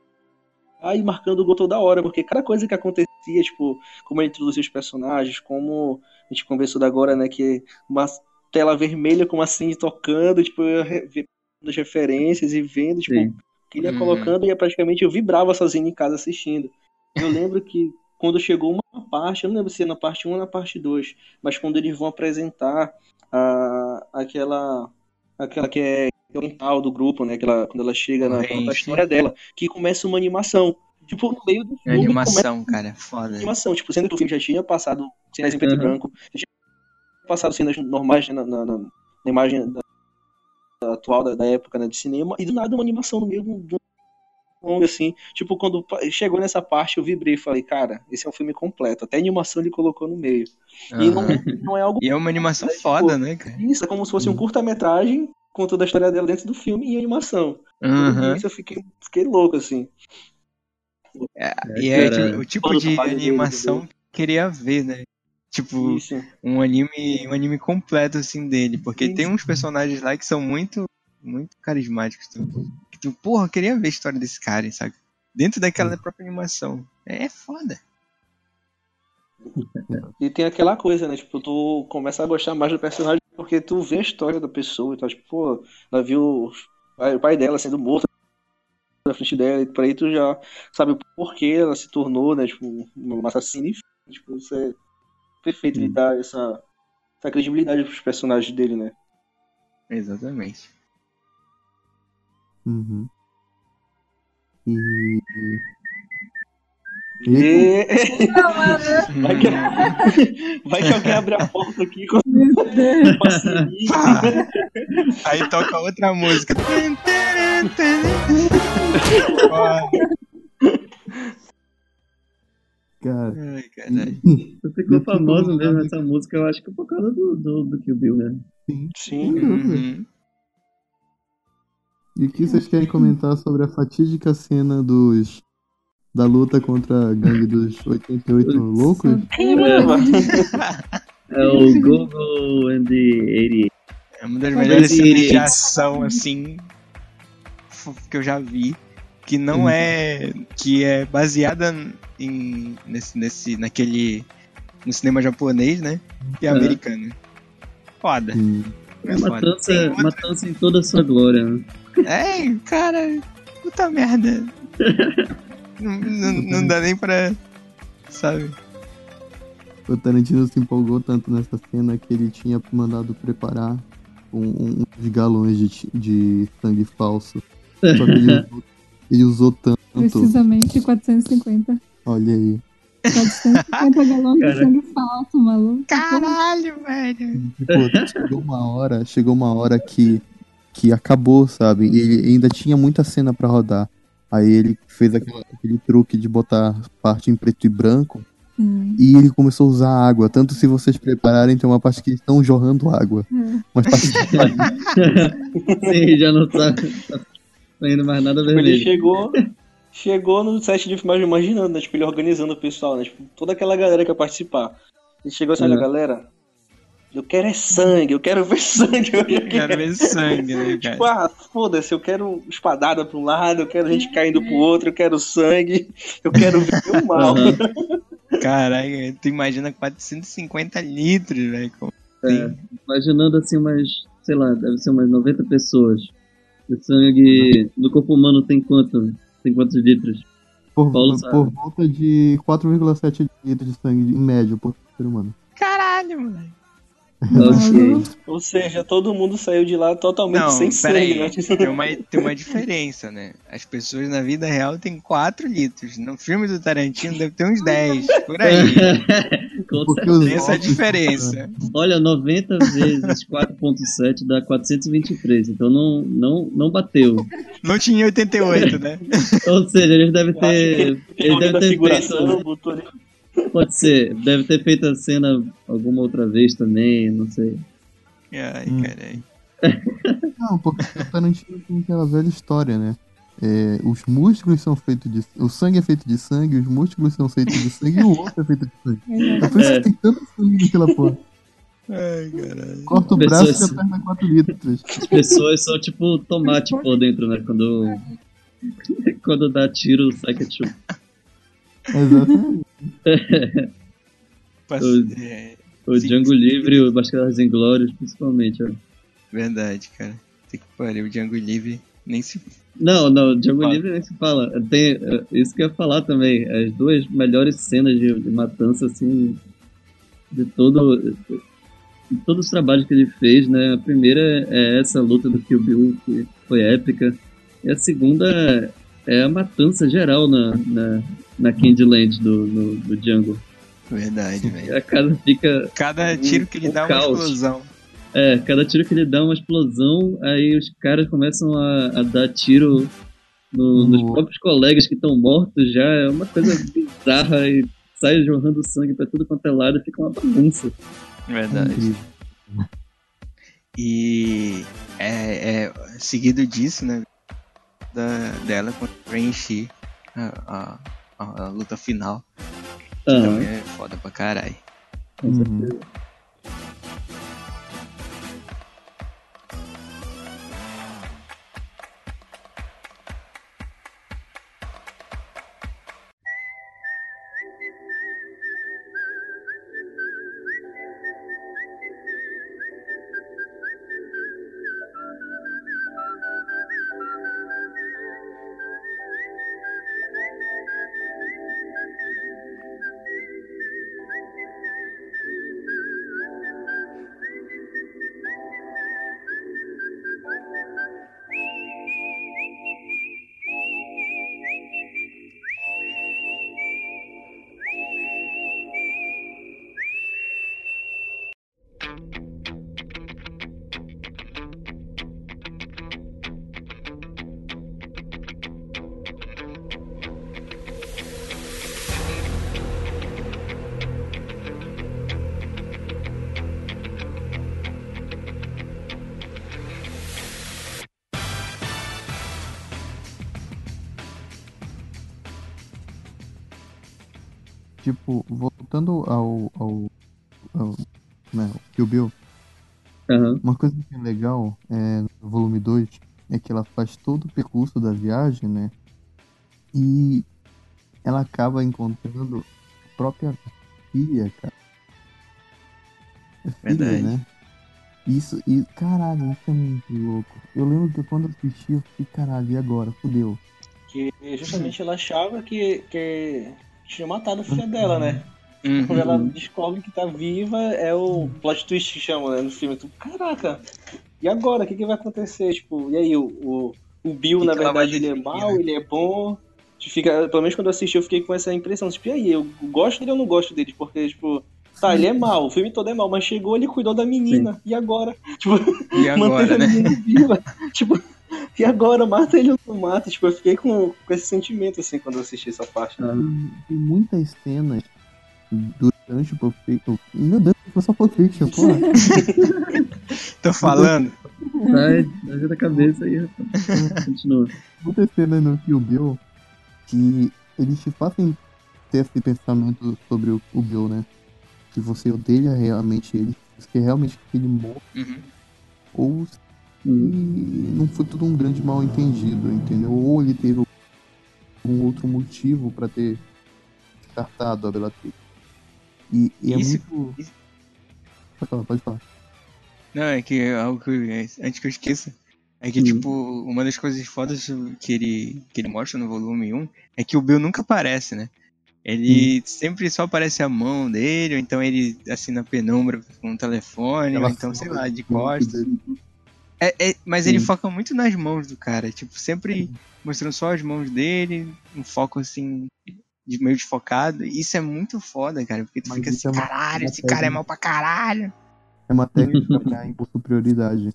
S4: aí marcando o gol toda hora, porque cada coisa que acontecia, tipo, como ele introduzia os personagens, como a gente conversou da agora, né, que uma tela vermelha com uma Cindy tocando, tipo, eu re- vendo as referências e vendo, tipo,
S2: Sim.
S4: o que ele ia
S1: Uhum.
S4: colocando e eu, praticamente eu vibrava sozinho em casa assistindo. Eu lembro que quando chegou uma parte, eu não lembro se é na parte 1 ou na parte 2, mas quando eles vão apresentar a, aquela aquela que é oriental do grupo, né, aquela, quando ela chega na, a história dela, que começa uma animação. Tipo, no meio do
S1: É
S4: filme,
S1: animação, cara, foda.
S4: animação, tipo, sendo que o filme já tinha passado cenas em preto
S2: Uhum.
S4: e branco, já tinha passado cenas normais né, na, na- na- na imagem da, da atual da, da época né, de cinema, e do nada uma animação no meio de um um longo, assim, tipo, quando chegou nessa parte eu vibrei e falei, cara, esse é um filme completo, até a animação ele colocou no meio. E não, não é algo
S1: E é uma animação
S4: Tipo,
S1: foda, né, cara?
S4: isso, é como se fosse um curta-metragem com toda a história dela dentro do filme e animação.
S1: Aham.
S4: vi isso eu fiquei, fiquei louco, assim.
S1: E é
S2: cara.
S1: tipo, o tipo de
S4: dele,
S1: animação que eu queria ver, né? Tipo,
S4: Isso.
S1: um anime, um anime completo assim dele, porque
S4: Isso.
S1: tem uns personagens lá que são muito muito carismáticos, tu, que tu, porra, eu queria ver a história desse cara, sabe? Dentro daquela própria animação. É foda.
S4: E tem aquela coisa, né? Tipo, tu começa a gostar mais do personagem porque tu vê a história da pessoa e tal. Tipo, pô, ela viu o pai- dela sendo morto na frente dela e por aí tu já sabe o porquê ela se tornou, né? Tipo, uma assassina. Enfim, tipo, isso é perfeito ele dar essa, essa credibilidade pros personagens dele, né?
S1: Exatamente.
S3: Uhum. E.
S4: E... Vai que... (laughs) Vai que alguém abre a porta aqui com!
S1: Aí toca outra música.
S3: Cara,
S1: Ai, caralho.
S2: Ficou
S3: fico-
S2: mesmo essa música, eu acho que por causa do, do, do Kill Bill, né?
S3: sim.
S4: Sim.
S1: Uhum.
S3: E o que vocês querem comentar sobre a fatídica cena dos. Da luta contra a gangue dos 88 loucos?
S4: Caramba.
S2: É o Google and the 88.
S1: É uma das melhores cenas de ação, assim, que eu já vi. Que não é. Que é baseada em. Nesse, nesse, naquele. No cinema japonês, né? E
S2: É.
S1: americano. Foda.
S3: Sim.
S1: É foda.
S2: Matança,
S1: Tem outra-
S2: matança em toda a sua glória. né?
S1: É, cara, puta merda. (laughs) não, não, dá nem pra. Sabe?
S3: O Tarantino se empolgou tanto nessa cena que ele tinha mandado preparar um, um- uns galões de, de sangue falso. Só que ele (laughs) usou, ele usou tanto.
S5: Precisamente 450.
S3: Olha aí.
S5: 450 galões de
S2: Cara.
S5: sangue falso, maluco.
S1: Caralho, velho.
S3: Tipo, chegou uma hora, chegou uma hora que, que acabou, sabe? E ele ainda tinha muita cena pra rodar. Aí ele fez aquela- aquele truque de botar parte em preto e branco
S5: Sim.
S3: e ele começou a usar água. Tanto se vocês prepararem, tem uma parte que eles estão jorrando água.
S5: É.
S3: Mas parte (laughs)
S2: Sim, já não tá, tá saindo mais nada
S4: Tipo, ele
S2: vermelho.
S4: chegou, chegou no set de filmagem imaginando, né? Tipo, ele organizando o pessoal, né? Tipo, toda aquela galera que ia participar. Ele chegou assim, olha,
S2: Uhum.
S4: galera, eu quero é sangue, eu quero ver (laughs) sangue. Eu
S1: Quero ver sangue, né, cara?
S4: Tipo, ah, foda-se, eu quero espadada pra um lado, eu quero gente caindo pro outro, eu quero sangue, eu quero ver o (laughs) mal.
S2: Aham.
S1: Caralho, tu imagina 450 litros, velho.
S2: É, imaginando assim umas, sei lá, deve ser umas 90 pessoas. O sangue no corpo humano tem quanto? Tem quantos litros?
S3: por, por volta de 4,7 litros de sangue em média por ser humano.
S1: Caralho, moleque.
S2: Ok.
S4: Ou seja, todo mundo saiu de lá totalmente
S1: Não,
S4: sem sangue, né?
S1: Tem uma, tem uma diferença, né? As pessoas na vida real têm 4 litros. No filme do Tarantino deve ter uns 10, por aí. (laughs) Tem essa
S3: ossos-
S1: diferença.
S2: Olha, 90 vezes 4.7 dá 423, então não, não, não bateu.
S1: Não tinha em 88, né? (laughs)
S2: Ou seja, eles devem ter.
S4: que
S2: Ele
S4: alguém
S2: deve
S4: da
S2: ter
S4: figuração
S2: feito. Pode ser, deve ter feito a cena alguma outra vez também, não sei.
S1: Ai,
S3: Hum.
S1: caralho. (laughs)
S3: Não, porque o Tarantino tem aquela velha história, né? É, os músculos são feitos de. O sangue é feito de sangue, os músculos são feitos de sangue e o osso é feito de sangue. (laughs) É por isso
S2: É.
S3: que tem tanto sangue naquela porra.
S1: Ai, caralho.
S3: Corta o braço e já perde 4 litros.
S2: As pessoas são tipo tomate por dentro, né? Quando, (laughs) quando dá tiro, sai ketchup.
S3: Exatamente. (laughs)
S2: Os-
S1: é,
S2: O
S1: Sim.
S2: Django Livre e o Bastardos Inglórios, principalmente. Ó.
S1: verdade, cara. Tem que pariu, o Django Livre nem se.
S2: Não, não, Django
S1: Fala.
S2: Livre nem se fala. Tem, isso que eu ia falar também. As duas melhores cenas de, de matança, assim, de todo. De todos os trabalhos que ele fez, né? A primeira é essa luta do Kill Bill, que foi épica. E a segunda é a matança geral na, na, na Candyland do, no, do Django.
S1: Verdade, velho.
S2: A casa fica.
S1: Cada tiro que ele
S2: Um
S1: dá é uma
S2: caos.
S1: explosão.
S2: É, cada tiro que ele dá é uma explosão, aí os caras começam a, a dar tiro no- nos
S3: No-
S2: próprios colegas que estão mortos já. É uma coisa bizarra e sai jorrando sangue pra tudo quanto é lado e fica uma bagunça.
S1: Verdade.
S3: Incrível.
S1: E é, é seguido disso, né? Da, dela contra o a, a, a, a luta final. Que
S2: Ah,
S1: também é foda pra caralho.
S2: com
S3: Uhum. Tipo, voltando ao. ao, ao né, ao Kill Bill,
S2: Aham.
S3: uma coisa que é legal é, no volume 2 é que ela faz todo o percurso da viagem, né? E ela acaba encontrando a própria filha, cara. É filha,
S1: Verdade.
S3: né? Isso, e caralho, isso é muito louco. Eu lembro que quando eu assisti, eu fiquei, caralho, e agora? Fudeu.
S4: Que justamente ela achava que, que tinha matado a filha dela, né?
S1: Uhum.
S4: Quando ela descobre que tá viva, é o plot twist que chama, né, no filme. Tu, caraca, e agora? O que, que vai acontecer? Tipo, e aí, o, o, o Bill,
S1: Que
S4: na
S1: que
S4: verdade, ele é mau,
S1: né?
S4: ele é bom. Fica, pelo menos quando eu assisti, eu fiquei com essa impressão. Tipo, e aí, eu gosto dele ou não gosto dele? Porque, tipo, tá, ele é mau, o filme todo é mau, mas chegou, ele cuidou da menina. E agora? (laughs) Tipo,
S1: E agora,
S4: manteve a
S1: né?
S4: menina viva. (laughs) tipo, e agora? Mata ele ou não mata? Tipo, eu fiquei com, com esse sentimento, assim, quando eu assisti essa parte.
S2: Ah,
S3: Tem, tem muitas cenas durante o Pulp Fiction. Meu Deus, foi só Pulp Fiction, porra. (laughs)
S1: Tô falando.
S2: Vai, vai da cabeça aí, rapaz. Continua.
S3: muitas cenas no Kill Bill que eles te fazem ter esse pensamento sobre o, o Bill, né? Que você odeia realmente ele, você quer realmente que ele morra,
S1: Uhum.
S3: ou se
S2: Uhum.
S3: não foi tudo um grande mal entendido, entendeu? Ou ele teve algum outro motivo pra ter descartado a Bellatrix. E, e é
S1: Isso-
S3: muito.
S1: isso-
S3: Pode falar, pode falar.
S1: Não, é que algo que eu- antes que eu esqueça. É que,
S2: Hum.
S1: tipo, uma das coisas fodas que ele, que ele mostra no volume 1 é que o Bill nunca aparece, né? Ele sempre só aparece a mão dele, ou então ele assina a penumbra com um telefone, ou
S3: Ela
S1: então, sei lá, de costas.
S3: dele.
S1: É, é- mas ele
S2: Sim.
S1: foca muito nas mãos do cara, tipo, sempre mostrando só as mãos dele, um foco assim, de meio desfocado. Isso é muito foda, cara, porque tu
S3: Mas
S1: fica
S3: isso
S1: assim,
S3: é uma-
S1: caralho,
S3: uma
S1: esse cara é
S3: técnica.
S1: mal pra caralho.
S3: É uma técnica (laughs) pra impor superioridade.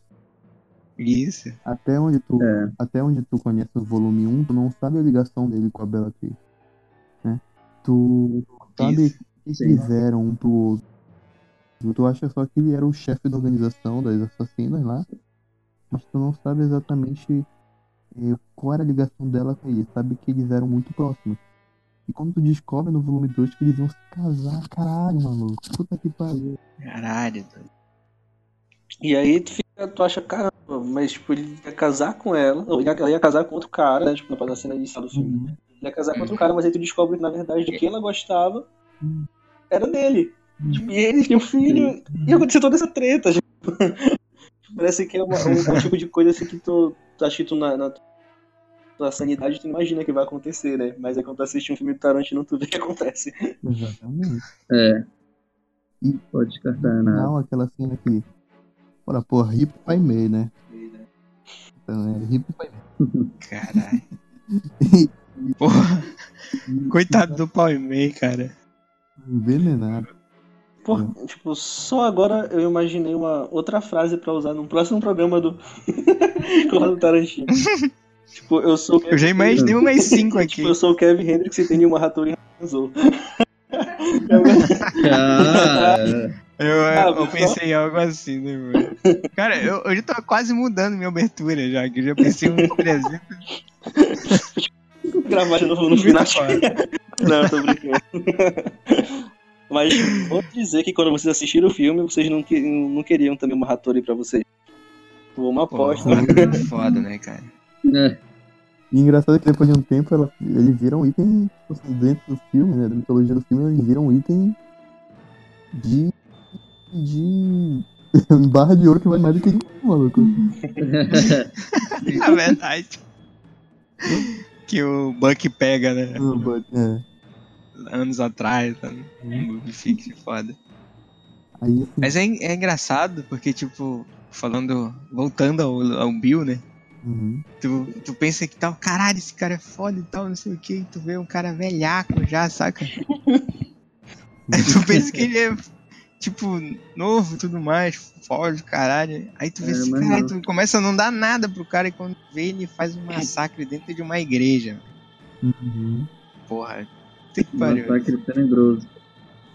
S1: Isso.
S3: Até onde tu
S2: É.
S3: até onde tu conhece o volume 1, tu não sabe a ligação dele com a Bellatrix, né? Tu não sabe
S1: Isso.
S3: o que fizeram um pro outro. Tu acha só que ele era o chefe da organização das assassinas lá, mas tu não sabe exatamente eh, qual era a ligação dela com ele. Sabe que eles eram muito próximos. E quando tu descobre no volume 2 que eles iam se casar, caralho, maluco. Puta que pariu.
S1: Caralho, doido.
S4: E aí tu, fica, tu acha, caramba, mas tipo, ele ia casar com ela, ou ele ia, ela ia casar com outro cara, né? Tipo, na cena inicial do filme.
S3: Uhum.
S4: Ele ia casar com outro cara, mas aí tu descobre que na verdade de quem ela gostava era dele. Tipo, e ele tinha um filho. E aconteceu toda essa treta. Tipo, parece que é uma- um, um tipo de coisa assim que tu, tu acha que tu na, na tua sanidade tu imagina que vai acontecer, né? Mas aí quando tu assiste um filme do Tarantino, tu vê que acontece.
S3: Exatamente.
S2: É.
S3: E-
S2: Pode descartar nada.
S3: Não, aquela cena que. Ora, porra, hip pai Mei, né? Então, é hip pai
S1: Caralho.
S3: Mei.
S1: Porra. Coitado do pau e meio, cara.
S3: Envenenado.
S4: Pô, tipo, só agora eu imaginei uma outra frase pra usar num próximo programa do (laughs) com o Tarantino. (laughs) tipo, eu sou o
S1: Eu já imaginei umas cinco aqui. (laughs)
S4: Tipo, eu sou o Kevin Hendrix e tem uma ratura em Hanzo.
S2: Ah.
S1: Eu, eu,
S4: Ah,
S1: pensei em algo assim, né, mano? Cara, eu, eu já tô quase mudando minha abertura já, que eu já pensei uns 300.
S4: Gravar de novo no final. Não, tô brincando. Mas vou dizer que quando vocês assistiram o filme, vocês não, que- não queriam também uma Hattori pra vocês. Pô, uma aposta.
S1: Porra, foda, né, cara?
S2: É.
S3: E engraçado é que depois de um tempo ela, eles viram item, tipo assim, dentro do filme, né? Da mitologia do filme, eles viram item de. de. (laughs) barra de ouro que vai mais do que de um, maluco. (laughs)
S1: É verdade. que o Buck pega, né?
S3: É.
S1: Anos atrás, tá? Um Fix foda.
S3: Aí assim,
S1: Mas é, é engraçado porque, tipo, falando. Voltando ao, ao Bill, né?
S3: uhum.
S1: Tu, tu pensa que tal, caralho, esse cara é foda e tal, não sei o que, e tu vê um cara velhaco já, saca? Aí (laughs) tu pensa que ele é, tipo, novo e tudo mais, foge, caralho. Aí tu vê
S2: É, mas
S1: caralho,
S2: não.
S1: tu começa a não dar nada pro cara e quando vê ele faz um massacre dentro de uma igreja.
S3: Uhum.
S1: Porra, puta que
S2: Um
S1: pariu.
S2: ataque tenebroso.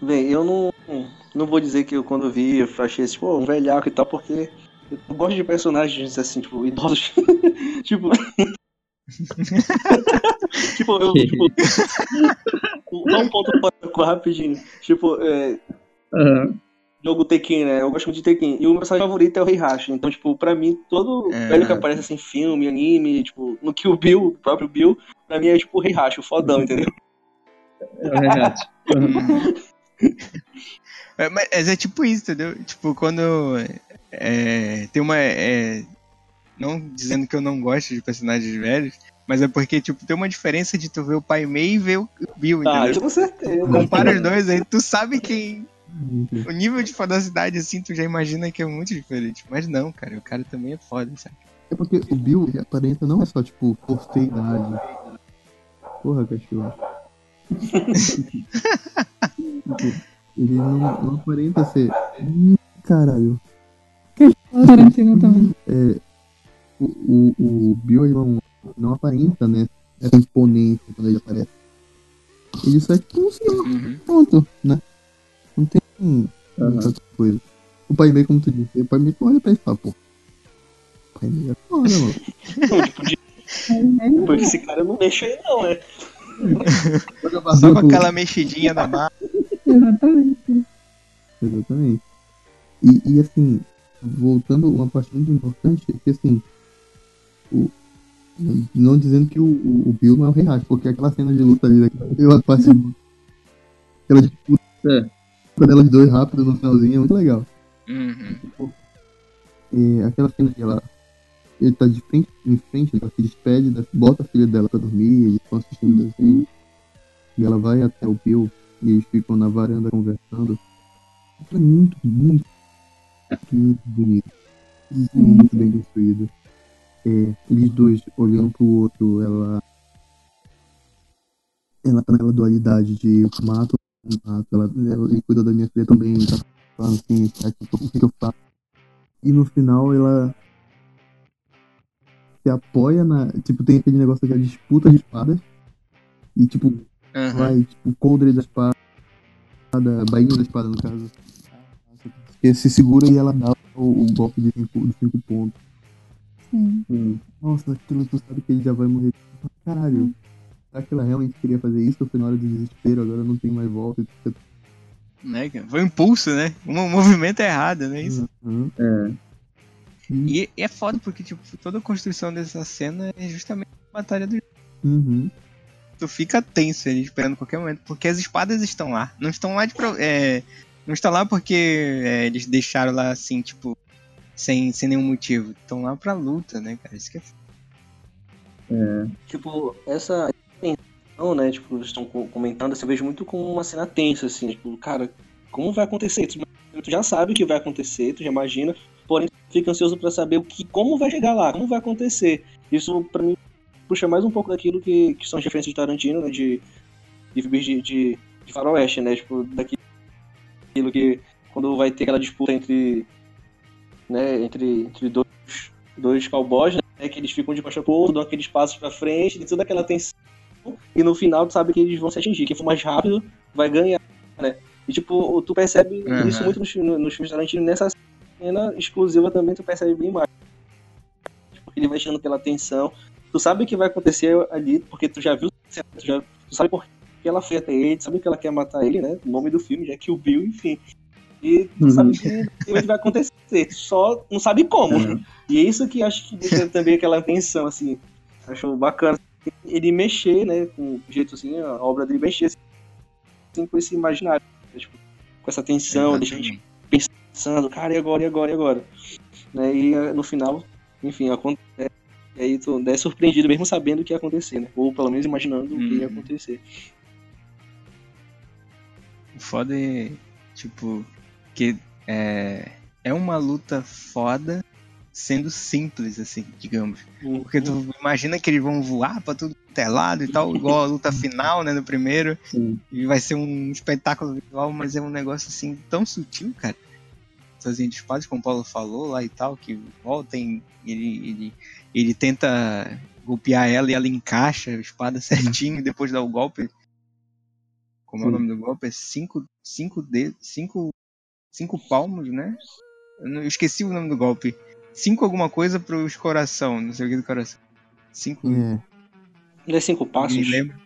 S4: Bem, eu não, não vou dizer que eu quando vi, eu achei assim, pô, um velhaco e tal, porque eu gosto de personagens assim, tipo, idosos. (laughs) tipo. (laughs) tipo, eu, tipo, Só um ponto curva rapidinho. Tipo, é,
S2: Aham.
S4: jogo Tekken, né? Eu gosto muito de Tekken. E o meu personagem favorito é o Heihachi. Então, tipo, pra mim, todo
S1: É.
S4: velho que aparece assim, filme, anime, tipo, no Kill Bill, o próprio Bill, pra mim é tipo o Heihachi, o fodão, entendeu?
S2: É o. (laughs)
S1: É, mas é tipo isso, entendeu? Tipo, quando é, tem uma. é, não dizendo que eu não gosto de personagens velhos, mas é porque, tipo, tem uma diferença de tu ver o Pai Mei e ver o Bill,
S4: Ah,
S1: entendeu?
S4: isso com certeza.
S1: Compara os dois aí, tu sabe quem. O nível de fodacidade, assim, tu já imagina que é muito diferente. Mas não, cara, o cara também é foda, sabe?
S3: É porque o Bill ele aparenta não é só, tipo, força idade. Porra, cachorro. Ele não, não aparenta ser. Caralho.
S5: O Tarantino também.
S3: É, o, o, o Bill ele não, não aparenta, né? Essa imponência quando ele aparece. Ele só é tipo um senhor.
S1: Uhum.
S3: Pronto, né? Não tem hum,
S2: Aham.
S3: outra coisa. O pai meio, como tu disse, o pai meio olha pra ele e fala, pô. O pai meio é foda, mano. (laughs)
S4: Não, tipo, de... Pô, esse cara não deixa aí não, né?
S1: Só com aquela mexidinha na barra.
S5: Exatamente.
S3: Exatamente. E, e assim, voltando uma parte muito importante, é que assim, o, não dizendo que o, o, o Bill não é o Rei Hash, porque aquela cena de luta ali, aquela parte de- aquela disputa
S2: É.
S3: delas dois rápido no finalzinho é muito legal.
S1: Uhum.
S3: É, aquela cena que ela ele tá de frente em frente, ela se despede, da- bota a filha dela pra dormir, eles estão assistindo o desenho. E ela vai até o Bill e eles ficam na varanda conversando. É muito, muito, muito bonito. Muito, bem construído. É, eles dois olhando pro outro, ela. Ela tá naquela dualidade de mato, mato. Ela, ela, cuida da minha filha também, tá falando assim, tá, tipo, o que eu faço? E no final ela se apoia na. Tipo, tem aquele negócio da disputa de espadas. E tipo,
S1: Uhum.
S3: vai, tipo, coldre da espada, bainha da espada no caso. Ele se segura e ela dá o, o golpe de cinco, de cinco pontos.
S5: Sim.
S2: Hum.
S3: Nossa, aquilo tu sabe que ele já vai morrer. Caralho, será que ela realmente queria fazer isso? Ou foi na hora do desespero, agora não tem mais volta.
S1: Né? Foi um impulso, né? Um movimento errado, né? Isso.
S3: Uhum.
S2: É.
S1: E, e é foda porque, tipo, toda a construção dessa cena é justamente a batalha do
S3: Uhum.
S1: tu fica tenso ali esperando qualquer momento, porque as espadas estão lá. Não estão lá de pro- é, não estão lá porque é, eles deixaram lá assim, tipo, sem, sem nenhum motivo. Estão lá pra luta, né, cara? Isso que é f-
S2: É.
S4: Tipo, essa tensão, né? Tipo, eles estão co- comentando, assim, eu vejo muito como uma cena tensa, assim, tipo, cara, como vai acontecer? Tu, tu já sabe o que vai acontecer, tu já imagina, fica ansioso pra saber o que, como vai chegar lá, como vai acontecer. Isso, pra mim, puxa mais um pouco daquilo que, que são as referências de Tarantino, né? De, de de, de, de faroeste, né? Tipo, daquilo que quando vai ter aquela disputa entre, né, entre, entre dois, dois cowboys, né? Que eles ficam de costa pro outro, dão aqueles passos pra frente, tem toda aquela tensão e no final tu sabe que eles vão se atingir. Quem for mais rápido vai ganhar, né? E tipo, tu percebe
S1: Uhum.
S4: isso muito nos, nos filmes de Tarantino, nessa cena exclusiva também tu percebe bem mais. Porque ele vai tirando pela tensão. Tu sabe o que vai acontecer ali, porque tu já viu, tu, já, tu sabe por que ela foi até ele, tu sabe que ela quer matar ele, né? O nome do filme, já que o Bill, enfim. E tu
S2: Uhum.
S4: sabe que vai acontecer, só não sabe como.
S2: Uhum.
S4: E é isso que acho que deixa também aquela tensão, assim. Acho bacana ele mexer, né, com o jeito assim, a obra dele mexer assim, com esse imaginário, né, tipo, com essa tensão, deixa a gente pensando, cara, e agora, e agora, e agora? Né, e eh, no final, enfim, acontece, e aí tu é surpreendido mesmo sabendo o que ia acontecer, né, ou pelo menos imaginando o que ia
S1: Uhum.
S4: acontecer.
S1: O foda é, tipo, que é, é uma luta foda sendo simples, assim, digamos. Porque tu imagina que eles vão voar pra tudo quanto é lado e tal, igual a luta final, né, no primeiro.
S2: Sim.
S1: E vai ser um espetáculo visual, mas é um negócio assim tão sutil, cara. De espadas, como o Paulo falou lá e tal, que voltem, ele, ele, ele tenta golpear ela e ela encaixa a espada (laughs) certinho e depois dá o golpe. Como é o
S2: Sim.
S1: nome do golpe? É cinco, cinco dedos, cinco, cinco palmos, né? Eu, não- eu esqueci o nome do golpe. Cinco alguma coisa pros coração, não sei o que do coração. Cinco.
S3: É.
S4: Não é cinco passos?
S1: Me lembro.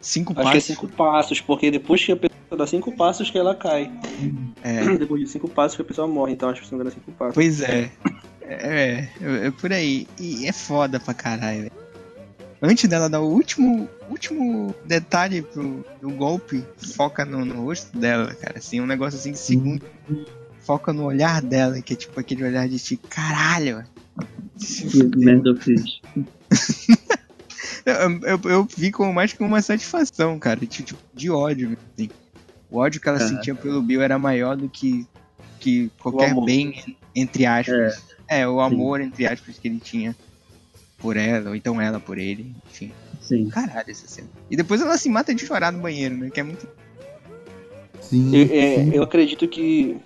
S1: Cinco
S4: Acho que é
S1: passos.
S4: cinco passos, porque depois que a pessoa dá cinco passos que ela cai.
S1: É. (clears throat)
S4: Depois de cinco passos que a pessoa morre, então acho que se não me engano é cinco passos.
S1: Pois é. É, é, é por aí. E é foda pra caralho, velho. Antes dela dar o último, último detalhe pro, do golpe, foca no, no rosto dela, cara. Assim, um negócio assim, segundo. Foca no olhar dela, que é tipo aquele olhar de tipo, caralho. velho.
S2: Que merda eu fiz. (laughs)
S1: Eu, eu, eu vi como mais que uma satisfação, cara. de- Tipo, de ódio, assim. O ódio que ela
S2: Caraca.
S1: sentia pelo Bill era maior do que, que qualquer bem, entre aspas. É, o amor, entre aspas, que ele tinha por ela, ou então ela por ele, enfim.
S2: Sim.
S1: Caralho, essa cena. E depois ela se mata de chorar no banheiro, né? Que é muito.
S3: Sim,
S4: Eu, é,
S3: sim.
S4: eu acredito que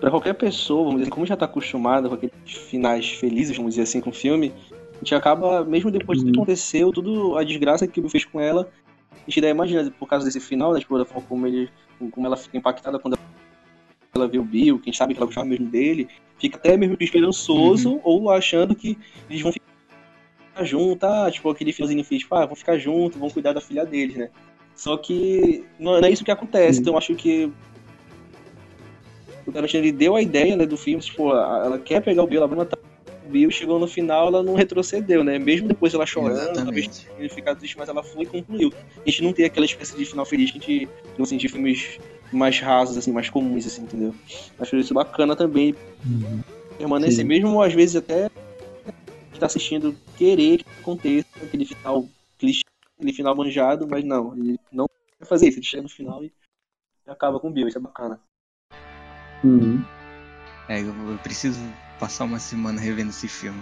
S4: pra qualquer pessoa, vamos dizer, como já tá acostumada com aqueles finais felizes, vamos dizer assim, com o filme, a gente acaba, mesmo depois de tudo que
S2: Uhum.
S4: aconteceu, tudo a desgraça que o Bill fez com ela, a gente daí imagina, por causa desse final, da forma como, ele, como ela fica impactada quando ela vê o Bill, que a gente sabe que ela gostava mesmo dele, fica até mesmo esperançoso, ou achando que eles vão ficar juntos, ah, tipo, aquele finalzinho fez, tipo, ah, vão ficar juntos, vão cuidar da filha deles, né? Só que não é isso que acontece,
S2: Sim.
S4: então eu acho que o Tarantino ele deu a ideia né, do filme, tipo, ela quer pegar o Bill, ela vai matar Bill, chegou no final, ela não retrocedeu, né? Mesmo depois ela chorando, talvez ele ficar triste, mas ela foi e concluiu. A gente não tem aquela espécie de final feliz que a gente assim, de filmes mais rasos, assim, mais comuns, assim, entendeu? Acho isso bacana também
S3: Uhum.
S4: permanecer,
S2: Sim.
S4: mesmo às vezes até que tá assistindo querer que aconteça aquele final clichê, aquele final manjado, mas não, ele não vai fazer isso, ele chega no final e acaba com o Bill, isso é bacana.
S2: Uhum.
S1: É, eu preciso passar uma semana revendo esse filme.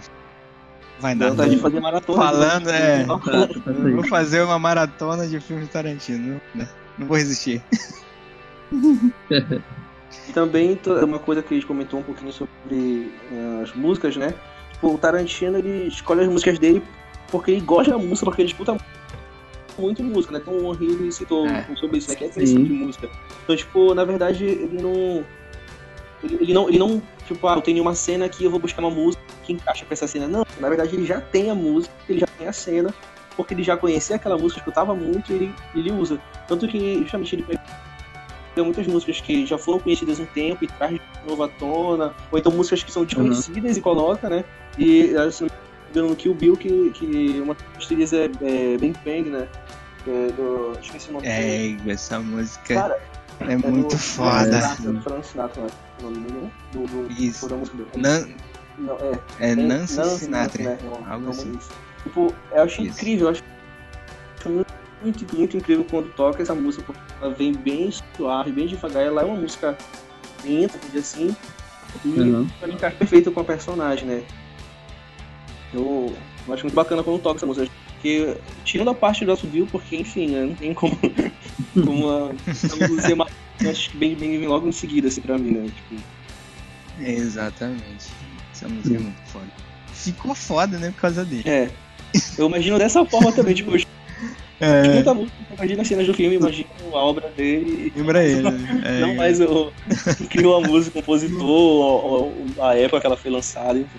S1: Vai dar.
S4: vontade de fazer maratona.
S1: Falando, é. Eu vou fazer uma maratona de filmes Tarantino. Não, não vou resistir.
S4: E (laughs) também to- uma coisa que a gente comentou um pouquinho sobre eh, as músicas, né? Tipo, o Tarantino ele escolhe as músicas dele porque ele gosta da música, porque ele escuta muito música, né? Então o Henri ele citou
S1: É.
S4: sobre isso, né? Que é tipo de música. Então, tipo, na verdade, ele não. Ele, ele não, ele não, tipo, ah, eu tenho uma cena aqui, eu vou buscar uma música que encaixa pra essa cena. Não, na verdade ele já tem a música, ele já tem a cena, porque ele já conhecia aquela música, escutava muito e ele, ele usa. Tanto que, justamente, ele pega muitas músicas que já foram conhecidas um tempo e traz de novo à tona, ou então músicas que são desconhecidas e coloca, né? E engano, no Kill Bill, que, que uma das é, é Bang Bang, né? É do, esqueci o nome
S1: É, essa música
S4: Cara,
S1: é muito
S4: do,
S1: foda.
S4: Do Frank Sinatra, né? O nome dele, né? Do, do,
S1: Isso.
S4: da música dele.
S1: Nan,
S4: Não, é.
S1: é Nancy
S4: Nancy
S1: Sinatra.
S4: né?
S1: Algo assim.
S4: isso. Tipo, eu acho
S1: Isso.
S4: incrível, eu acho muito, muito, muito incrível quando toca essa música, porque ela vem bem suave, bem devagar, ela é uma música lenta, assim, e
S2: Uhum.
S4: ela encaixa perfeito com a personagem, né? Eu, eu acho muito bacana quando toca essa música, porque tirando a parte do Bill, porque enfim, né, não tem como, (laughs) como a, a música acho que bem, bem vem logo em seguida, assim, pra mim, né? Tipo,
S1: Exatamente. Essa música é muito foda. Ficou foda, né? Por causa dele.
S4: é. Eu imagino dessa forma também, tipo, eu (laughs)
S1: É,
S4: muita música, imagina as cenas do filme, imagina a obra dele.
S1: lembra ele. (laughs) É,
S4: não mais o quem criou a música, o compositor, a época que ela foi lançada. enfim.